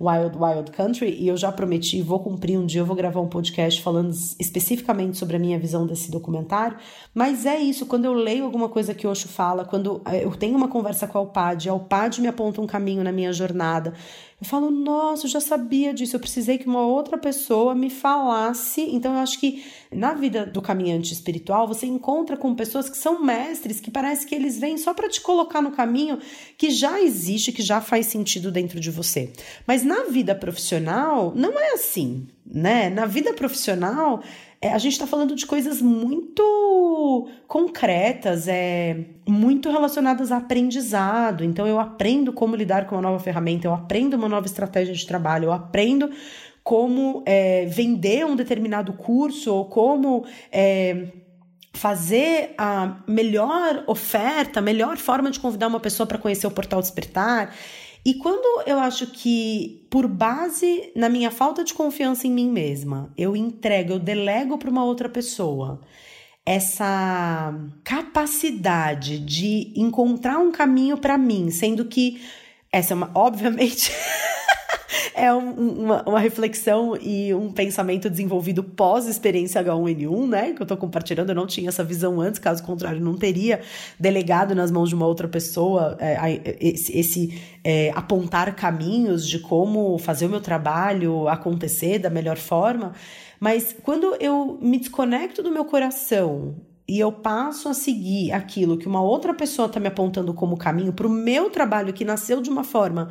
Wild Wild Country e eu já prometi, vou cumprir um dia, eu vou gravar um podcast falando especificamente sobre a minha visão desse documentário, mas é isso, quando eu leio alguma coisa que o Osho fala, quando eh, eu tenho uma conversa com a Alpad, a Alpad me aponta um caminho na minha jornada, eu falo, nossa, eu já sabia disso, eu precisei que uma outra pessoa me falasse. Então, eu acho que na vida do caminhante espiritual, você encontra com pessoas que são mestres, que parece que eles vêm só para te colocar no caminho que já existe, que já faz sentido dentro de você. Mas na vida profissional, não é assim, né? Na vida profissional, é, a gente está falando de coisas muito concretas, é, muito relacionadas a aprendizado. Então, eu aprendo como lidar com uma nova ferramenta, eu aprendo uma nova estratégia de trabalho, eu aprendo como é, vender um determinado curso ou como. É, fazer a melhor oferta, a melhor forma de convidar uma pessoa para conhecer o portal Despertar. E quando eu acho que, por base na minha falta de confiança em mim mesma, eu entrego, eu delego para uma outra pessoa essa capacidade de encontrar um caminho para mim, sendo que essa é uma, obviamente. É um, uma, uma, reflexão e um pensamento desenvolvido pós-experiência H1N1, né? Que eu tô compartilhando, eu não tinha essa visão antes, caso contrário, não teria delegado nas mãos de uma outra pessoa é, esse, esse é, apontar caminhos de como fazer o meu trabalho acontecer da melhor forma. Mas quando eu me desconecto do meu coração e eu passo a seguir aquilo que uma outra pessoa está me apontando como caminho para o meu trabalho que nasceu de uma forma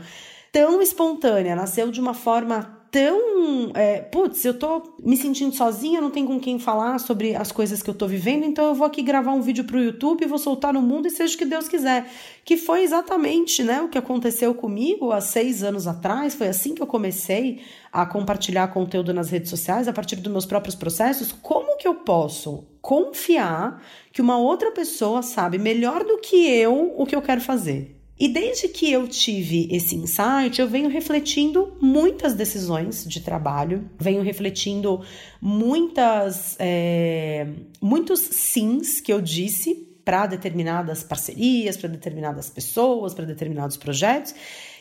tão espontânea, nasceu de uma forma tão. É, putz, eu tô me sentindo sozinha, não tem com quem falar sobre as coisas que eu tô vivendo, então eu vou aqui gravar um vídeo pro YouTube, vou soltar no mundo e seja o que Deus quiser. Que foi exatamente né, o que aconteceu comigo há seis anos atrás. Foi assim que eu comecei a compartilhar conteúdo nas redes sociais a partir dos meus próprios processos. Como que eu posso confiar que uma outra pessoa sabe melhor do que eu o que eu quero fazer? E desde que eu tive esse insight, eu venho refletindo muitas decisões de trabalho, venho refletindo muitas, é, muitos sims que eu disse para determinadas parcerias, para determinadas pessoas, para determinados projetos,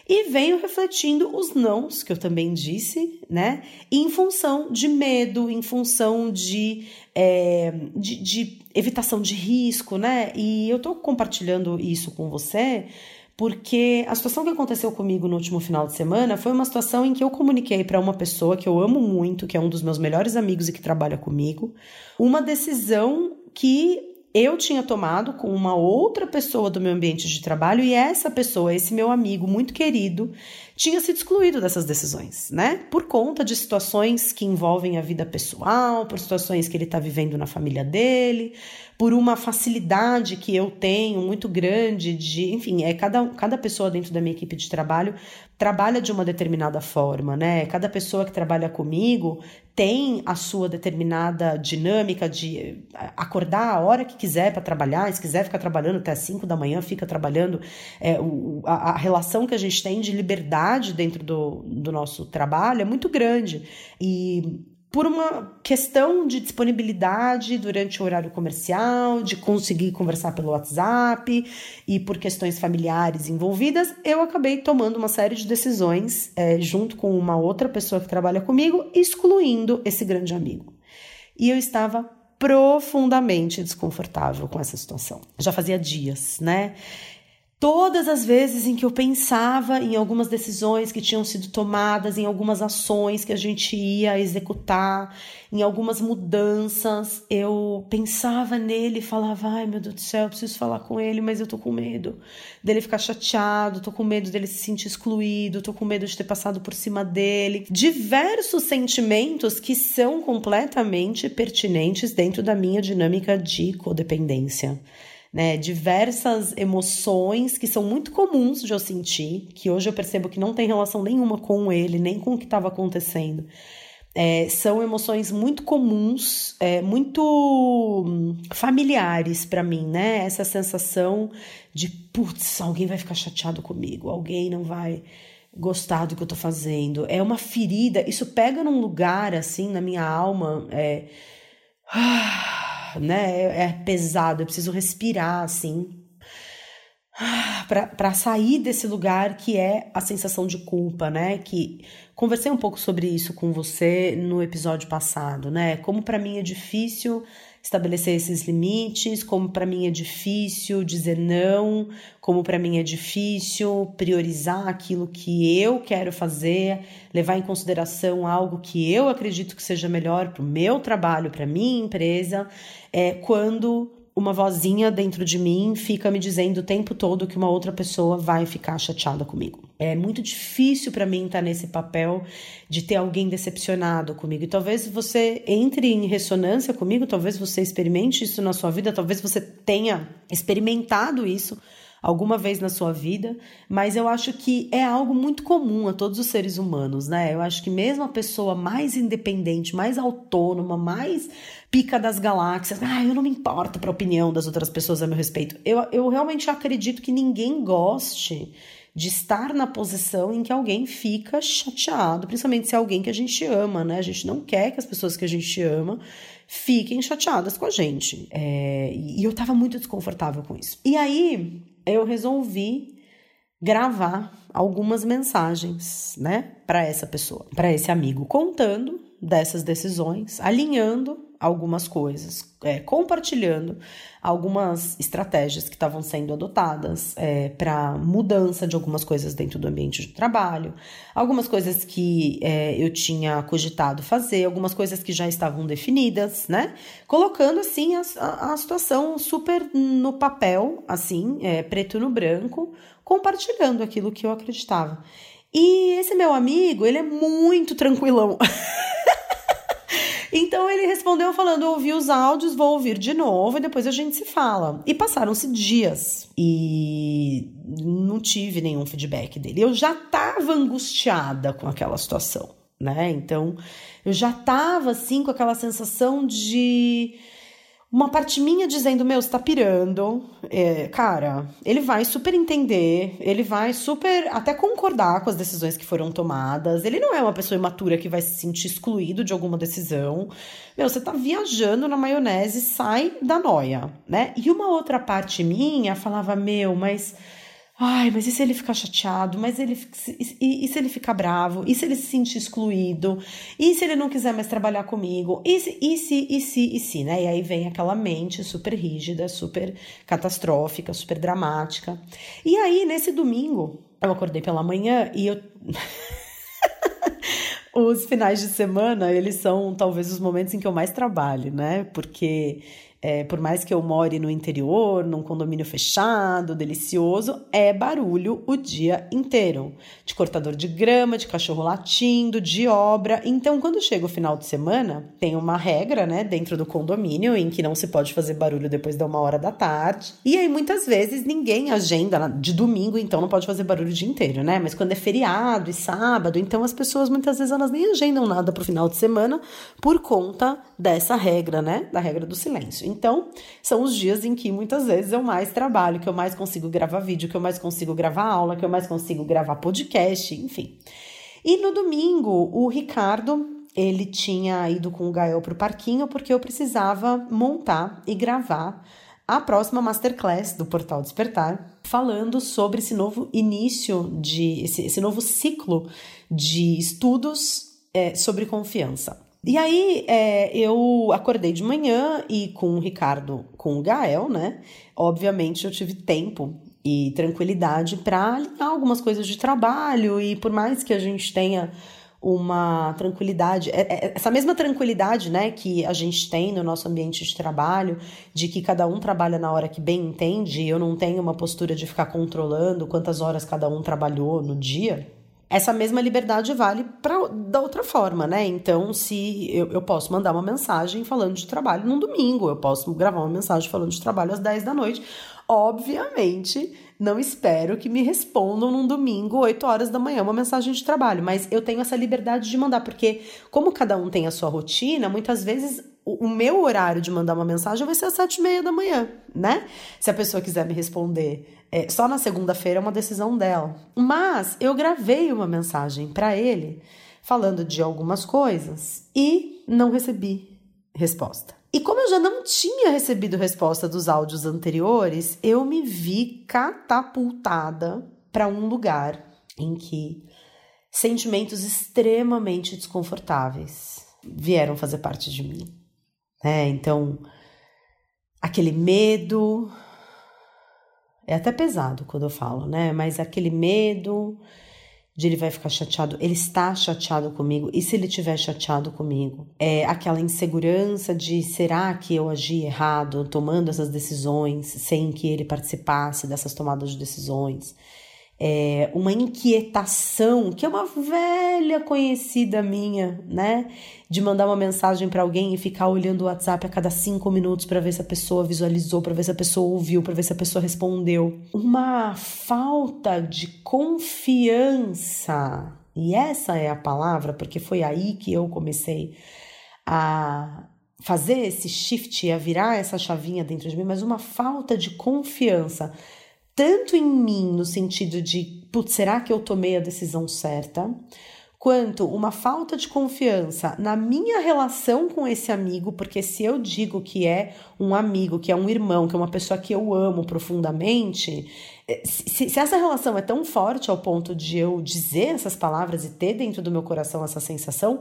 e venho refletindo os nãos que eu também disse, né? Em função de medo, em função de, é, de, de evitação de risco, né? E eu tô compartilhando isso com você porque a situação que aconteceu comigo no último final de semana foi uma situação em que eu comuniquei para uma pessoa que eu amo muito, que é um dos meus melhores amigos e que trabalha comigo, uma decisão que eu tinha tomado com uma outra pessoa do meu ambiente de trabalho e essa pessoa, esse meu amigo muito querido, tinha sido excluído dessas decisões, né? Por conta de situações que envolvem a vida pessoal, por situações que ele está vivendo na família dele, por uma facilidade que eu tenho muito grande de, enfim, é cada, cada pessoa dentro da minha equipe de trabalho trabalha de uma determinada forma, né? Cada pessoa que trabalha comigo tem a sua determinada dinâmica de acordar a hora que quiser para trabalhar, se quiser ficar trabalhando até as 5 da manhã, fica trabalhando. É, o, a, a, relação que a gente tem de liberdade dentro do, do nosso trabalho é muito grande. E por uma questão de disponibilidade durante o horário comercial, de conseguir conversar pelo WhatsApp e por questões familiares envolvidas, eu acabei tomando uma série de decisões é, junto com uma outra pessoa que trabalha comigo, excluindo esse grande amigo. E eu estava profundamente desconfortável com essa situação. Já fazia dias, né? Todas as vezes em que eu pensava em algumas decisões que tinham sido tomadas, em algumas ações que a gente ia executar, em algumas mudanças, eu pensava nele e falava: ai meu Deus do céu, eu preciso falar com ele, mas eu tô com medo dele ficar chateado, tô com medo dele se sentir excluído, tô com medo de ter passado por cima dele. Diversos sentimentos que são completamente pertinentes dentro da minha dinâmica de codependência né, diversas emoções que são muito comuns de eu sentir, que hoje eu percebo que não tem relação nenhuma com ele, nem com o que estava acontecendo. É, são emoções muito comuns, é, muito hum, familiares para mim, né? Essa sensação de, putz, alguém vai ficar chateado comigo, alguém não vai gostar do que eu tô fazendo. É uma ferida, isso pega num lugar assim na minha alma. É, ah, né? É, é pesado, eu preciso respirar assim. para sair desse lugar que é a sensação de culpa, né? Que conversei um pouco sobre isso com você no episódio passado, né? Como para mim é difícil estabelecer esses limites, como para mim é difícil dizer não, como para mim é difícil priorizar aquilo que eu quero fazer, levar em consideração algo que eu acredito que seja melhor para o meu trabalho, para minha empresa, é quando uma vozinha dentro de mim fica me dizendo o tempo todo que uma outra pessoa vai ficar chateada comigo. É muito difícil para mim estar nesse papel de ter alguém decepcionado comigo. E talvez você entre em ressonância comigo, talvez você experimente isso na sua vida, talvez você tenha experimentado isso alguma vez na sua vida, mas eu acho que é algo muito comum a todos os seres humanos, né? Eu acho que mesmo a pessoa mais independente, mais autônoma, mais pica das galáxias, ah, eu não me importo para a opinião das outras pessoas a meu respeito. Eu, eu realmente acredito que ninguém goste de estar na posição em que alguém fica chateado, principalmente se é alguém que a gente ama, né? A gente não quer que as pessoas que a gente ama fiquem chateadas com a gente. É, e eu tava muito desconfortável com isso. E aí eu resolvi gravar algumas mensagens, né, para essa pessoa, para esse amigo, contando dessas decisões, alinhando algumas coisas, é, compartilhando algumas estratégias que estavam sendo adotadas é, para mudança de algumas coisas dentro do ambiente de trabalho, algumas coisas que é, eu tinha cogitado fazer, algumas coisas que já estavam definidas, né? Colocando assim a, a, a situação super no papel, assim, é, preto no branco, compartilhando aquilo que eu acreditava. E esse meu amigo, ele é muito tranquilão. Então ele respondeu falando: ouvi os áudios, vou ouvir de novo e depois a gente se fala. E passaram-se dias e não tive nenhum feedback dele. Eu já estava angustiada com aquela situação, né? Então eu já estava assim com aquela sensação de uma parte minha dizendo, meu, você tá pirando. É, cara, ele vai super entender, ele vai super até concordar com as decisões que foram tomadas. Ele não é uma pessoa imatura que vai se sentir excluído de alguma decisão. Meu, você tá viajando na maionese, sai da noia, né? E uma outra parte minha falava, meu, mas Ai, mas e se ele ficar chateado? Mas ele e, e, se ele ficar bravo? E se ele se sentir excluído? E se ele não quiser mais trabalhar comigo? E se, e se, e se, e se, né? E aí vem aquela mente super rígida, super catastrófica, super dramática. E aí, nesse domingo, eu acordei pela manhã e eu. os finais de semana, eles são talvez os momentos em que eu mais trabalho, né? Porque é, por mais que eu more no interior, num condomínio fechado, delicioso, é barulho o dia inteiro. De cortador de grama, de cachorro latindo, de obra. Então, quando chega o final de semana, tem uma regra, né, dentro do condomínio em que não se pode fazer barulho depois da uma hora da tarde. E aí, muitas vezes, ninguém agenda de domingo, então não pode fazer barulho o dia inteiro, né? Mas quando é feriado e sábado, então as pessoas muitas vezes elas nem agendam nada pro final de semana por conta dessa regra, né? Da regra do silêncio. Então, são os dias em que muitas vezes eu mais trabalho, que eu mais consigo gravar vídeo, que eu mais consigo gravar aula, que eu mais consigo gravar podcast, enfim. E no domingo, o Ricardo, ele tinha ido com o Gael pro parquinho porque eu precisava montar e gravar a próxima masterclass do Portal Despertar, falando sobre esse novo início de esse, esse novo ciclo de estudos é, sobre confiança. E aí é, eu acordei de manhã e com o Ricardo, com o Gael, né? Obviamente eu tive tempo e tranquilidade para alinhar algumas coisas de trabalho e por mais que a gente tenha uma tranquilidade, é, é, essa mesma tranquilidade, né, que a gente tem no nosso ambiente de trabalho, de que cada um trabalha na hora que bem entende, eu não tenho uma postura de ficar controlando quantas horas cada um trabalhou no dia, essa mesma liberdade vale para da outra forma, né? Então, se eu, eu posso mandar uma mensagem falando de trabalho num domingo, eu posso gravar uma mensagem falando de trabalho às 10 da noite. Obviamente, não espero que me respondam num domingo, 8 horas da manhã, uma mensagem de trabalho, mas eu tenho essa liberdade de mandar, porque, como cada um tem a sua rotina, muitas vezes o, meu horário de mandar uma mensagem vai ser às sete e meia da manhã, né? Se a pessoa quiser me responder é, só na segunda-feira é uma decisão dela. Mas eu gravei uma mensagem para ele falando de algumas coisas e não recebi resposta. E como eu já não tinha recebido resposta dos áudios anteriores, eu me vi catapultada para um lugar em que sentimentos extremamente desconfortáveis vieram fazer parte de mim. É, então, aquele medo, é até pesado quando eu falo, né? Mas aquele medo de ele vai ficar chateado, ele está chateado comigo, e se ele estiver chateado comigo? É aquela insegurança de será que eu agi errado tomando essas decisões sem que ele participasse dessas tomadas de decisões? É, uma inquietação, que é uma velha conhecida minha, né? De mandar uma mensagem para alguém e ficar olhando o WhatsApp a cada cinco minutos para ver se a pessoa visualizou, para ver se a pessoa ouviu, para ver se a pessoa respondeu. Uma falta de confiança. E essa é a palavra, porque foi aí que eu comecei a fazer esse shift, a virar essa chavinha dentro de mim, mas uma falta de confiança tanto em mim, no sentido de, putz, será que eu tomei a decisão certa? Quanto uma falta de confiança na minha relação com esse amigo, porque se eu digo que é um amigo, que é um irmão, que é uma pessoa que eu amo profundamente, eh, se, se essa relação é tão forte ao ponto de eu dizer essas palavras e ter dentro do meu coração essa sensação,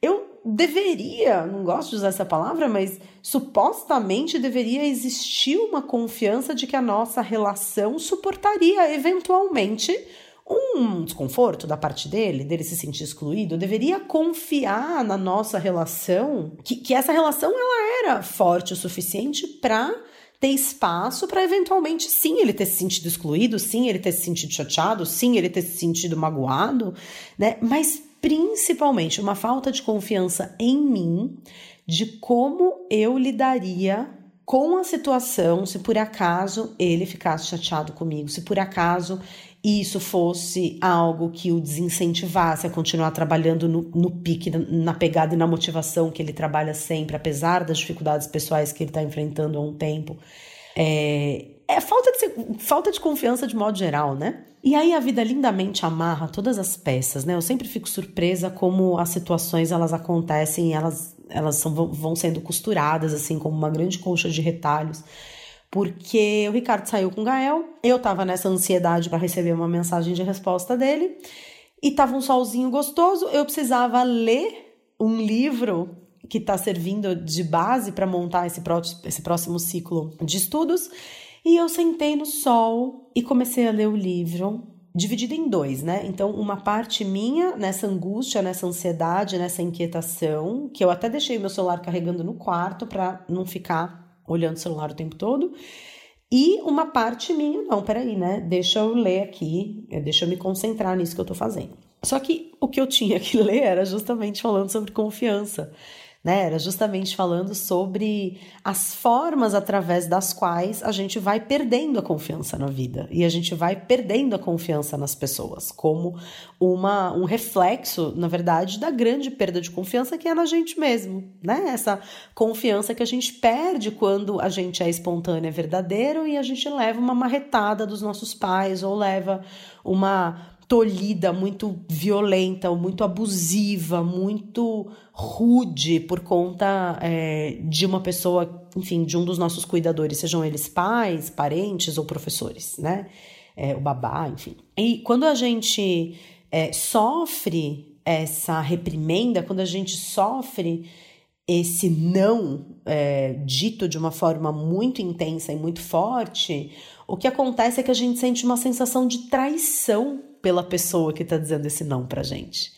eu deveria, não gosto de usar essa palavra, mas supostamente deveria existir uma confiança de que a nossa relação suportaria eventualmente um desconforto da parte dele, dele se sentir excluído, eu deveria confiar na nossa relação, que, que essa relação ela era forte o suficiente para ter espaço para eventualmente sim ele ter se sentido excluído, sim ele ter se sentido chateado, sim ele ter se sentido magoado, né? Mas principalmente uma falta de confiança em mim, de como eu lidaria com a situação se por acaso ele ficasse chateado comigo, se por acaso isso fosse algo que o desincentivasse a continuar trabalhando no, no pique, na pegada e na motivação que ele trabalha sempre, apesar das dificuldades pessoais que ele está enfrentando há um tempo. É, é falta de, falta de confiança de modo geral, né? E aí a vida lindamente amarra todas as peças, né? Eu sempre fico surpresa como as situações elas acontecem, elas elas são, vão sendo costuradas assim como uma grande colcha de retalhos. Porque o Ricardo saiu com o Gael, eu tava nessa ansiedade para receber uma mensagem de resposta dele, e tava um solzinho gostoso, eu precisava ler um livro que está servindo de base para montar esse, esse próximo ciclo de estudos. E eu sentei no sol e comecei a ler o livro, dividido em dois, né? Então, uma parte minha nessa angústia, nessa ansiedade, nessa inquietação, que eu até deixei meu celular carregando no quarto para não ficar olhando o celular o tempo todo. E uma parte minha, não, peraí, né? Deixa eu ler aqui, é, deixa eu me concentrar nisso que eu tô fazendo. Só que o que eu tinha que ler era justamente falando sobre confiança né? Era justamente falando sobre as formas através das quais a gente vai perdendo a confiança na vida e a gente vai perdendo a confiança nas pessoas, como uma, um reflexo, na verdade, da grande perda de confiança que é na gente mesmo, né? Essa confiança que a gente perde quando a gente é espontâneo, é verdadeiro e a gente leva uma marretada dos nossos pais ou leva uma tolhida, muito violenta, muito abusiva, muito rude por conta é, de uma pessoa, enfim, de um dos nossos cuidadores, sejam eles pais, parentes ou professores, né? É, o babá, enfim. E quando a gente é, sofre essa reprimenda, quando a gente sofre esse não é, dito de uma forma muito intensa e muito forte, o que acontece é que a gente sente uma sensação de traição pela pessoa que está dizendo esse não pra gente.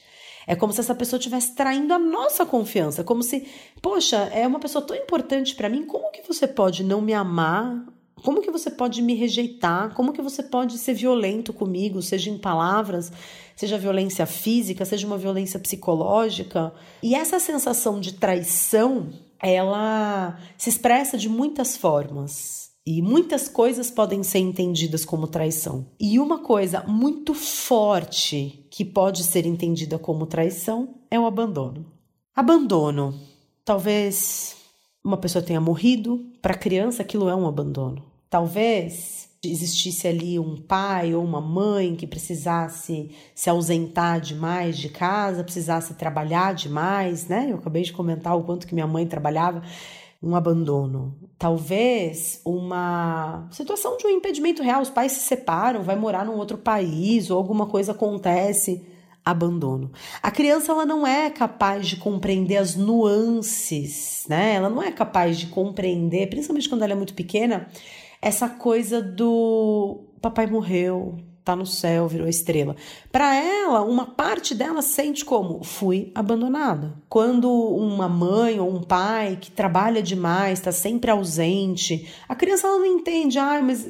É como se essa pessoa estivesse traindo a nossa confiança, como se, poxa, é uma pessoa tão importante para mim, como que você pode não me amar? Como que você pode me rejeitar? Como que você pode ser violento comigo, seja em palavras, seja violência física, seja uma violência psicológica? E essa sensação de traição, ela se expressa de muitas formas. E muitas coisas podem ser entendidas como traição. E uma coisa muito forte que pode ser entendida como traição é o abandono. Abandono. Talvez uma pessoa tenha morrido, para a criança aquilo é um abandono. Talvez existisse ali um pai ou uma mãe que precisasse se ausentar demais de casa, precisasse trabalhar demais, né? Eu acabei de comentar o quanto que minha mãe trabalhava um abandono, talvez uma situação de um impedimento real, os pais se separam, vai morar num outro país ou alguma coisa acontece, abandono. A criança ela não é capaz de compreender as nuances, né? Ela não é capaz de compreender, principalmente quando ela é muito pequena, essa coisa do papai morreu, tá no céu, virou estrela. Para ela, uma parte dela sente como fui abandonada. Quando uma mãe ou um pai que trabalha demais, está sempre ausente, a criança ela não entende, ah, mas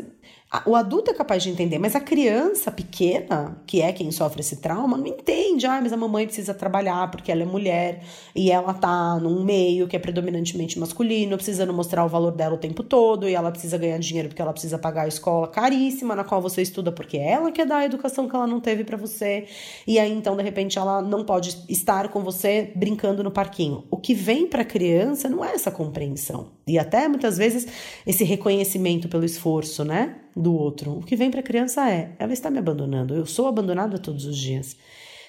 o adulto é capaz de entender, mas a criança pequena, que é quem sofre esse trauma, não entende. Ah, mas a mamãe precisa trabalhar porque ela é mulher e ela tá num meio que é predominantemente masculino, precisando mostrar o valor dela o tempo todo e ela precisa ganhar dinheiro porque ela precisa pagar a escola caríssima na qual você estuda porque ela quer dar a educação que ela não teve para você. E aí então, de repente, ela não pode estar com você brincando no parquinho. O que vem para a criança não é essa compreensão. E até muitas vezes esse reconhecimento pelo esforço, né? Do outro. O que vem para a criança é: ela está me abandonando, eu sou abandonada todos os dias.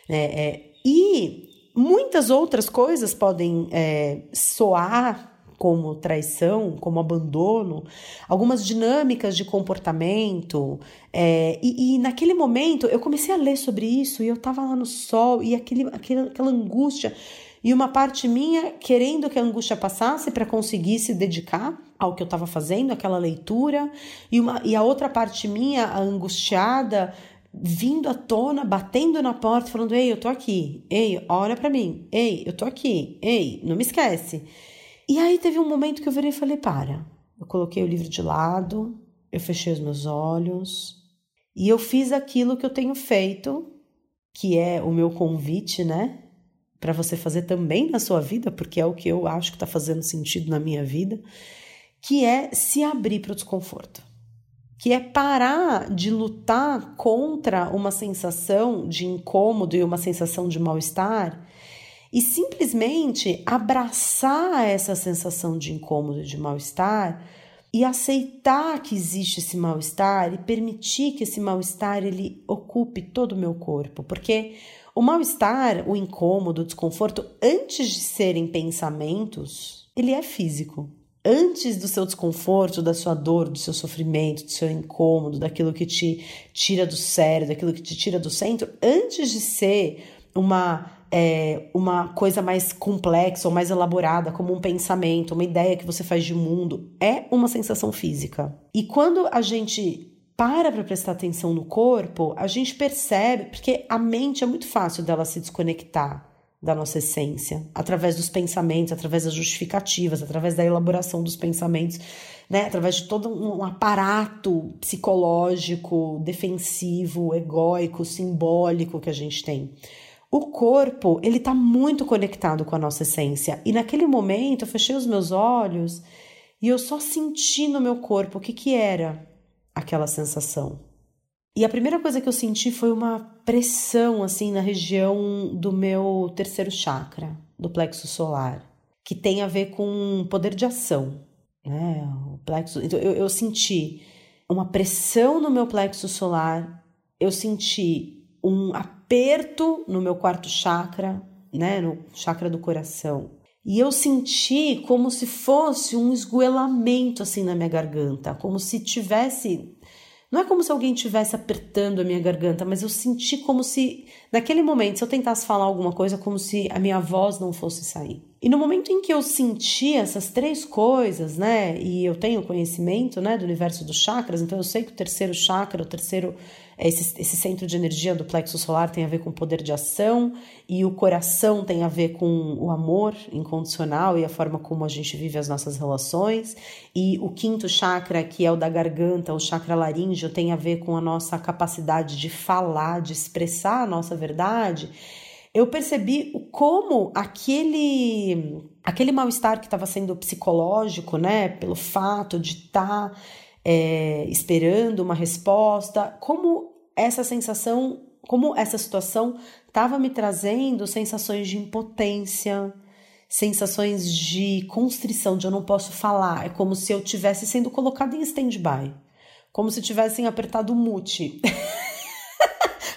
É, é, e muitas outras coisas podem é, soar como traição, como abandono, algumas dinâmicas de comportamento. É, e, e, naquele momento eu comecei a ler sobre isso e eu estava lá no sol e aquele, aquele, aquela angústia e uma parte minha querendo que a angústia passasse para conseguir se dedicar ao que eu estava fazendo, aquela leitura, e, uma, e a outra parte minha, a angustiada, vindo à tona, batendo na porta, falando: Ei, eu tô aqui, ei, olha para mim, ei, eu tô aqui, ei, não me esquece. E aí teve um momento que eu virei e falei: Para. Eu coloquei o livro de lado, eu fechei os meus olhos e eu fiz aquilo que eu tenho feito, que é o meu convite, né? Para você fazer também na sua vida, porque é o que eu acho que está fazendo sentido na minha vida, que é se abrir para o desconforto. Que é parar de lutar contra uma sensação de incômodo e uma sensação de mal-estar e simplesmente abraçar essa sensação de incômodo e de mal-estar e aceitar que existe esse mal-estar e permitir que esse mal-estar ele ocupe todo o meu corpo, porque o mal-estar, o incômodo, o desconforto, antes de serem pensamentos, ele é físico. Antes do seu desconforto, da sua dor, do seu sofrimento, do seu incômodo, daquilo que te tira do sério, daquilo que te tira do centro, antes de ser uma é, uma coisa mais complexa ou mais elaborada, como um pensamento, uma ideia que você faz de mundo, é uma sensação física. E quando a gente para para prestar atenção no corpo, a gente percebe, porque a mente é muito fácil dela se desconectar da nossa essência, através dos pensamentos, através das justificativas, através da elaboração dos pensamentos, né, através de todo um aparato psicológico, defensivo, egóico, simbólico que a gente tem. O corpo, ele está muito conectado com a nossa essência. E naquele momento, eu fechei os meus olhos e eu só senti no meu corpo o que, que era aquela sensação. E a primeira coisa que eu senti foi uma pressão assim na região do meu terceiro chakra, do plexo solar, que tem a ver com poder de ação, né? O plexo, então eu, eu senti uma pressão no meu plexo solar, eu senti um aperto no meu quarto chakra, né, no chakra do coração. E eu senti como se fosse um esgoelamento assim na minha garganta, como se tivesse não é como se alguém estivesse apertando a minha garganta, mas eu senti como se, naquele momento, se eu tentasse falar alguma coisa, como se a minha voz não fosse sair. E no momento em que eu senti essas três coisas, né, e eu tenho conhecimento, né, do universo dos chakras, então eu sei que o terceiro chakra, o terceiro esse, esse centro de energia do plexo solar tem a ver com poder de ação e o coração tem a ver com o amor incondicional e a forma como a gente vive as nossas relações. E o quinto chakra, que é o da garganta, o chakra laríngeo, tem a ver com a nossa capacidade de falar, de expressar a nossa verdade eu percebi como aquele aquele mal-estar que estava sendo psicológico, né, pelo fato de estar tá, é, esperando uma resposta, como essa sensação, como essa situação estava me trazendo sensações de impotência, sensações de constrição, de eu não posso falar. É como se eu tivesse sendo colocado em stand-by, como se tivessem apertado o mute.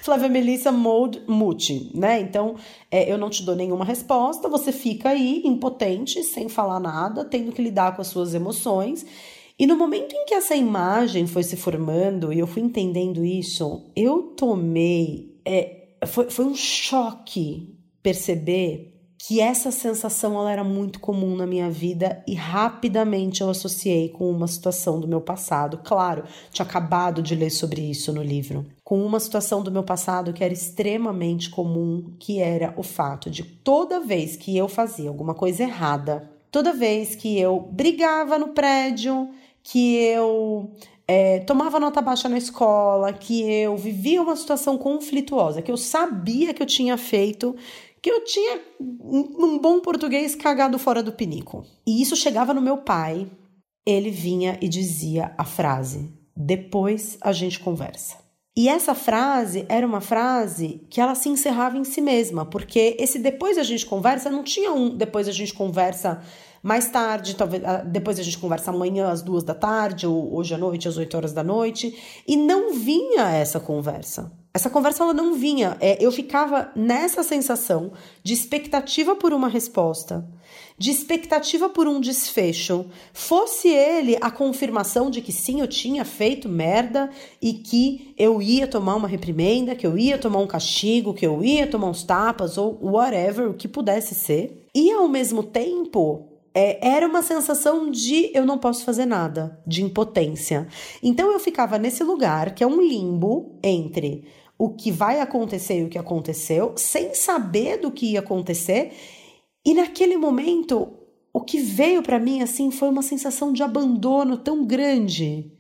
Flávia Melissa Mode Mute, né? Então, é, eu não te dou nenhuma resposta, você fica aí impotente, sem falar nada, tendo que lidar com as suas emoções. E no momento em que essa imagem foi se formando e eu fui entendendo isso, eu tomei. É, foi, foi um choque perceber que essa sensação ela era muito comum na minha vida e rapidamente eu associei com uma situação do meu passado. Claro, tinha acabado de ler sobre isso no livro. Com uma situação do meu passado que era extremamente comum, que era o fato de toda vez que eu fazia alguma coisa errada, toda vez que eu brigava no prédio, que eu é, tomava nota baixa na escola, que eu vivia uma situação conflituosa, que eu sabia que eu tinha feito, que eu tinha, num bom português, cagado fora do pinico. E isso chegava no meu pai, ele vinha e dizia a frase: depois a gente conversa. E essa frase era uma frase que ela se encerrava em si mesma, porque esse depois a gente conversa não tinha um depois a gente conversa mais tarde, talvez ah, depois a gente conversa amanhã às duas da tarde, ou hoje à noite, às oito horas da noite, e não vinha essa conversa. Essa conversa ela não vinha. É, eu ficava nessa sensação de expectativa por uma resposta, de expectativa por um desfecho. Fosse ele a confirmação de que sim, eu tinha feito merda e que eu ia tomar uma reprimenda, que eu ia tomar um castigo, que eu ia tomar uns tapas ou whatever, o que pudesse ser. E ao mesmo tempo, é, era uma sensação de eu não posso fazer nada, de impotência. Então eu ficava nesse lugar que é um limbo entre o que vai acontecer e o que aconteceu, sem saber do que ia acontecer. E naquele momento, o que veio para mim assim foi uma sensação de abandono tão grande.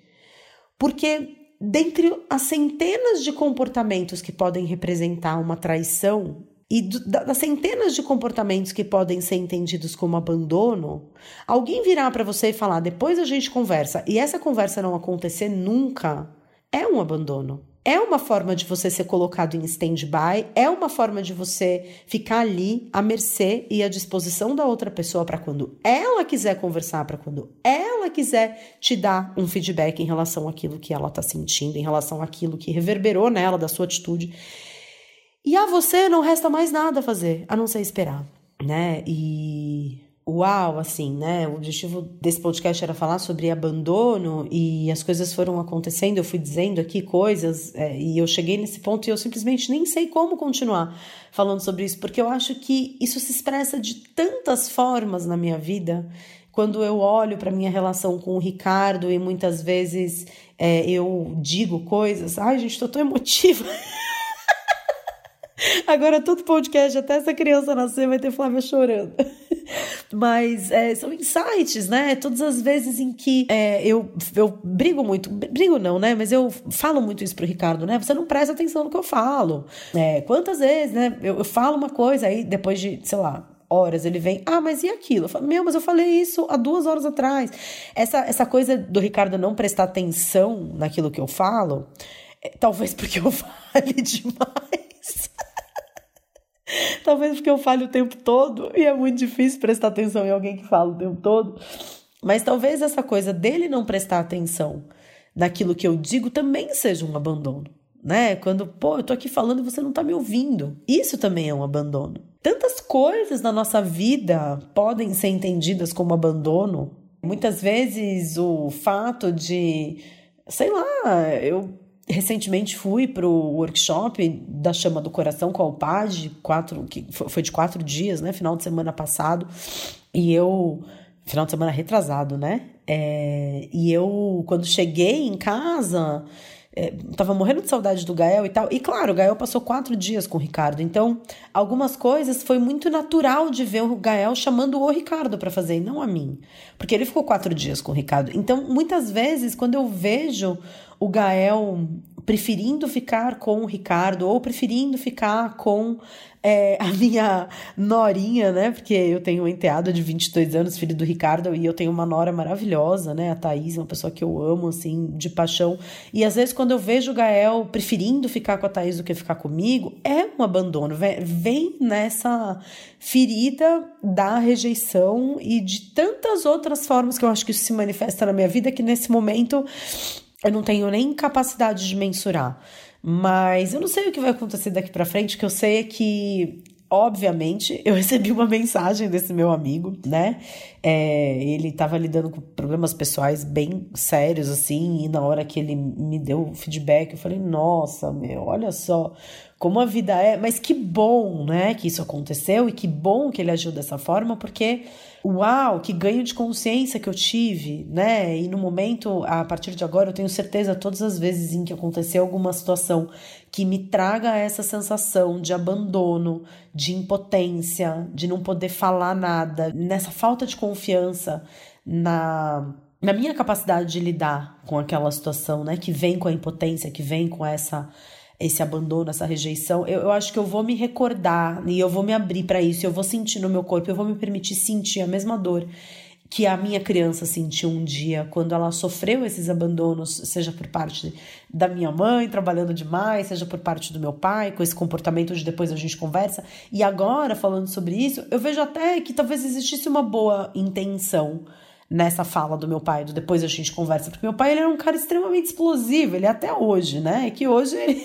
Porque dentre as centenas de comportamentos que podem representar uma traição, e das centenas de comportamentos que podem ser entendidos como abandono, alguém virar para você e falar depois a gente conversa e essa conversa não acontecer nunca, é um abandono. É uma forma de você ser colocado em stand-by, é uma forma de você ficar ali à mercê e à disposição da outra pessoa para quando ela quiser conversar, para quando ela quiser te dar um feedback em relação àquilo que ela está sentindo, em relação àquilo que reverberou nela da sua atitude. E a você não resta mais nada a fazer, a não ser esperar, né? E uau, assim, né? O objetivo desse podcast era falar sobre abandono e as coisas foram acontecendo. Eu fui dizendo aqui coisas é, e eu cheguei nesse ponto e eu simplesmente nem sei como continuar falando sobre isso, porque eu acho que isso se expressa de tantas formas na minha vida. Quando eu olho para minha relação com o Ricardo e muitas vezes é, eu digo coisas, ai, gente, tô tão emotiva. Agora todo podcast, até essa criança nascer, vai ter Flávia chorando. Mas é, são insights, né? Todas as vezes em que é, eu, eu brigo muito, brigo não, né? Mas eu falo muito isso pro Ricardo, né? Você não presta atenção no que eu falo. É, quantas vezes, né? Eu, eu falo uma coisa aí, depois de, sei lá, horas ele vem, ah, mas e aquilo? Eu falo, meu, mas eu falei isso há duas horas atrás. Essa, essa coisa do Ricardo não prestar atenção naquilo que eu falo, é, talvez porque eu fale demais. Talvez porque eu fale o tempo todo e é muito difícil prestar atenção em alguém que fala o tempo todo. Mas talvez essa coisa dele não prestar atenção naquilo que eu digo também seja um abandono né? Quando, pô, eu tô aqui falando e você não tá me ouvindo. Isso também é um abandono. Tantas coisas na nossa vida podem ser entendidas como abandono. Muitas vezes o fato de, sei lá, eu recentemente fui para o workshop da Chama do Coração com a Alpage, quatro, que foi de quatro dias, né? Final de semana passado. E eu. Final de semana retrasado, né? É, e eu, quando cheguei em casa, é, tava morrendo de saudade do Gael e tal. E claro, o Gael passou quatro dias com o Ricardo. Então, algumas coisas foi muito natural de ver o Gael chamando o Ricardo para fazer, e não a mim. Porque ele ficou quatro dias com o Ricardo. Então, muitas vezes, quando eu vejo o Gael preferindo ficar com o Ricardo ou preferindo ficar com é, a minha norinha, né? Porque eu tenho um enteado de 22 anos, filho do Ricardo, e eu tenho uma nora maravilhosa, né? A Thaís, uma pessoa que eu amo, assim, de paixão. E às vezes, quando eu vejo o Gael preferindo ficar com a Thaís do que ficar comigo, é um abandono. Vem nessa ferida da rejeição e de tantas outras formas que eu acho que isso se manifesta na minha vida que nesse momento eu não tenho nem capacidade de mensurar. Mas eu não sei o que vai acontecer daqui para frente, que eu sei é que obviamente, eu recebi uma mensagem desse meu amigo, né? É, ele estava lidando com problemas pessoais bem sérios, assim, e na hora que ele me deu o feedback, eu falei, nossa, meu, olha só como a vida é. Mas que bom, né, que isso aconteceu e que bom que ele agiu dessa forma, porque uau, que ganho de consciência que eu tive, né? E no momento, a partir de agora, eu tenho certeza, todas as vezes em que aconteceu alguma situação que me traga essa sensação de abandono, de impotência, de não poder falar nada, nessa falta de confiança na na minha capacidade de lidar com aquela situação, né, que vem com a impotência, que vem com essa esse abandono, essa rejeição, eu, eu acho que eu vou me recordar e eu vou me abrir para isso, eu vou sentir no meu corpo, eu vou me permitir sentir a mesma dor que a minha criança sentiu um dia quando ela sofreu esses abandonos, seja por parte da minha mãe trabalhando demais, seja por parte do meu pai, com esse comportamento de depois a gente conversa. E agora, falando sobre isso, eu vejo até que talvez existisse uma boa intenção nessa fala do meu pai, do depois a gente conversa, porque meu pai ele era um cara extremamente explosivo, ele é até hoje, né? É que hoje ele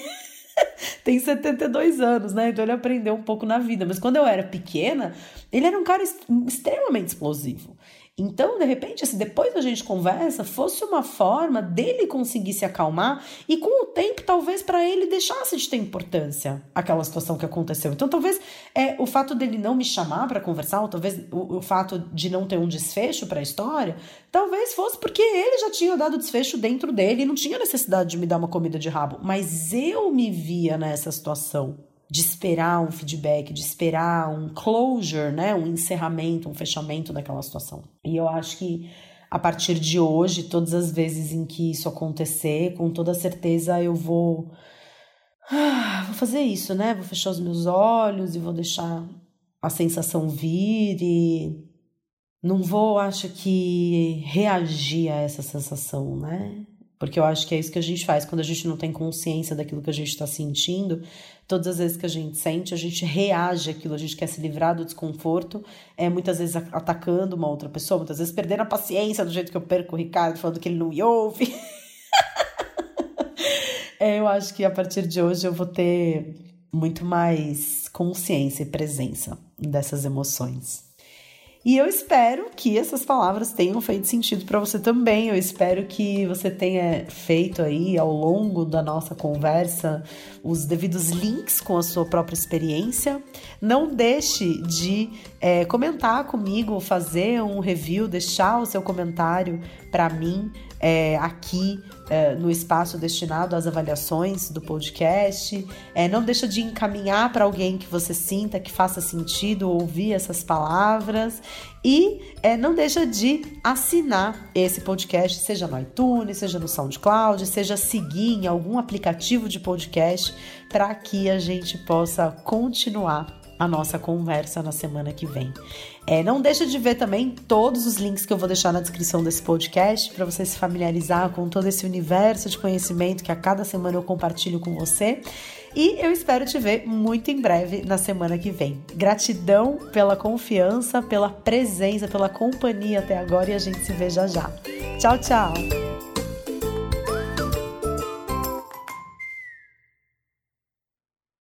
tem 72 anos, né? Então ele aprendeu um pouco na vida. Mas quando eu era pequena, ele era um cara extremamente explosivo. Então, de repente, se depois a gente conversa, fosse uma forma dele conseguir se acalmar e com o tempo, talvez para ele deixasse de ter importância aquela situação que aconteceu. Então, talvez é, o fato dele não me chamar para conversar, ou talvez o, o, fato de não ter um desfecho para a história, talvez fosse porque ele já tinha dado desfecho dentro dele e não tinha necessidade de me dar uma comida de rabo. Mas eu me via nessa situação de esperar um feedback, de esperar um closure, né, um encerramento, um fechamento daquela situação. E eu acho que a partir de hoje, todas as vezes em que isso acontecer, com toda certeza eu vou ah, vou fazer isso, né? Vou fechar os meus olhos e vou deixar a sensação vir e não vou, acho que reagir a essa sensação, né? Porque eu acho que é isso que a gente faz quando a gente não tem consciência daquilo que a gente está sentindo. Todas as vezes que a gente sente, a gente reage àquilo, a gente quer se livrar do desconforto, é muitas vezes atacando uma outra pessoa, muitas vezes perdendo a paciência do jeito que eu perco o Ricardo, falando que ele não me ouve. é, eu acho que a partir de hoje eu vou ter muito mais consciência e presença dessas emoções. E eu espero que essas palavras tenham feito sentido para você também. Eu espero que você tenha feito aí ao longo da nossa conversa os devidos links com a sua própria experiência. Não deixe de é, comentar comigo, fazer um review, deixar o seu comentário para mim é, aqui é, no espaço destinado às avaliações do podcast. É, não deixa de encaminhar para alguém que você sinta que faça sentido ouvir essas palavras. E é, não deixa de assinar esse podcast, seja no iTunes, seja no SoundCloud, seja seguir em algum aplicativo de podcast, para que a gente possa continuar a nossa conversa na semana que vem. É, não deixa de ver também todos os links que eu vou deixar na descrição desse podcast para você se familiarizar com todo esse universo de conhecimento que a cada semana eu compartilho com você. E eu espero te ver muito em breve na semana que vem. Gratidão pela confiança, pela presença, pela companhia até agora e a gente se vê já já. Tchau, tchau!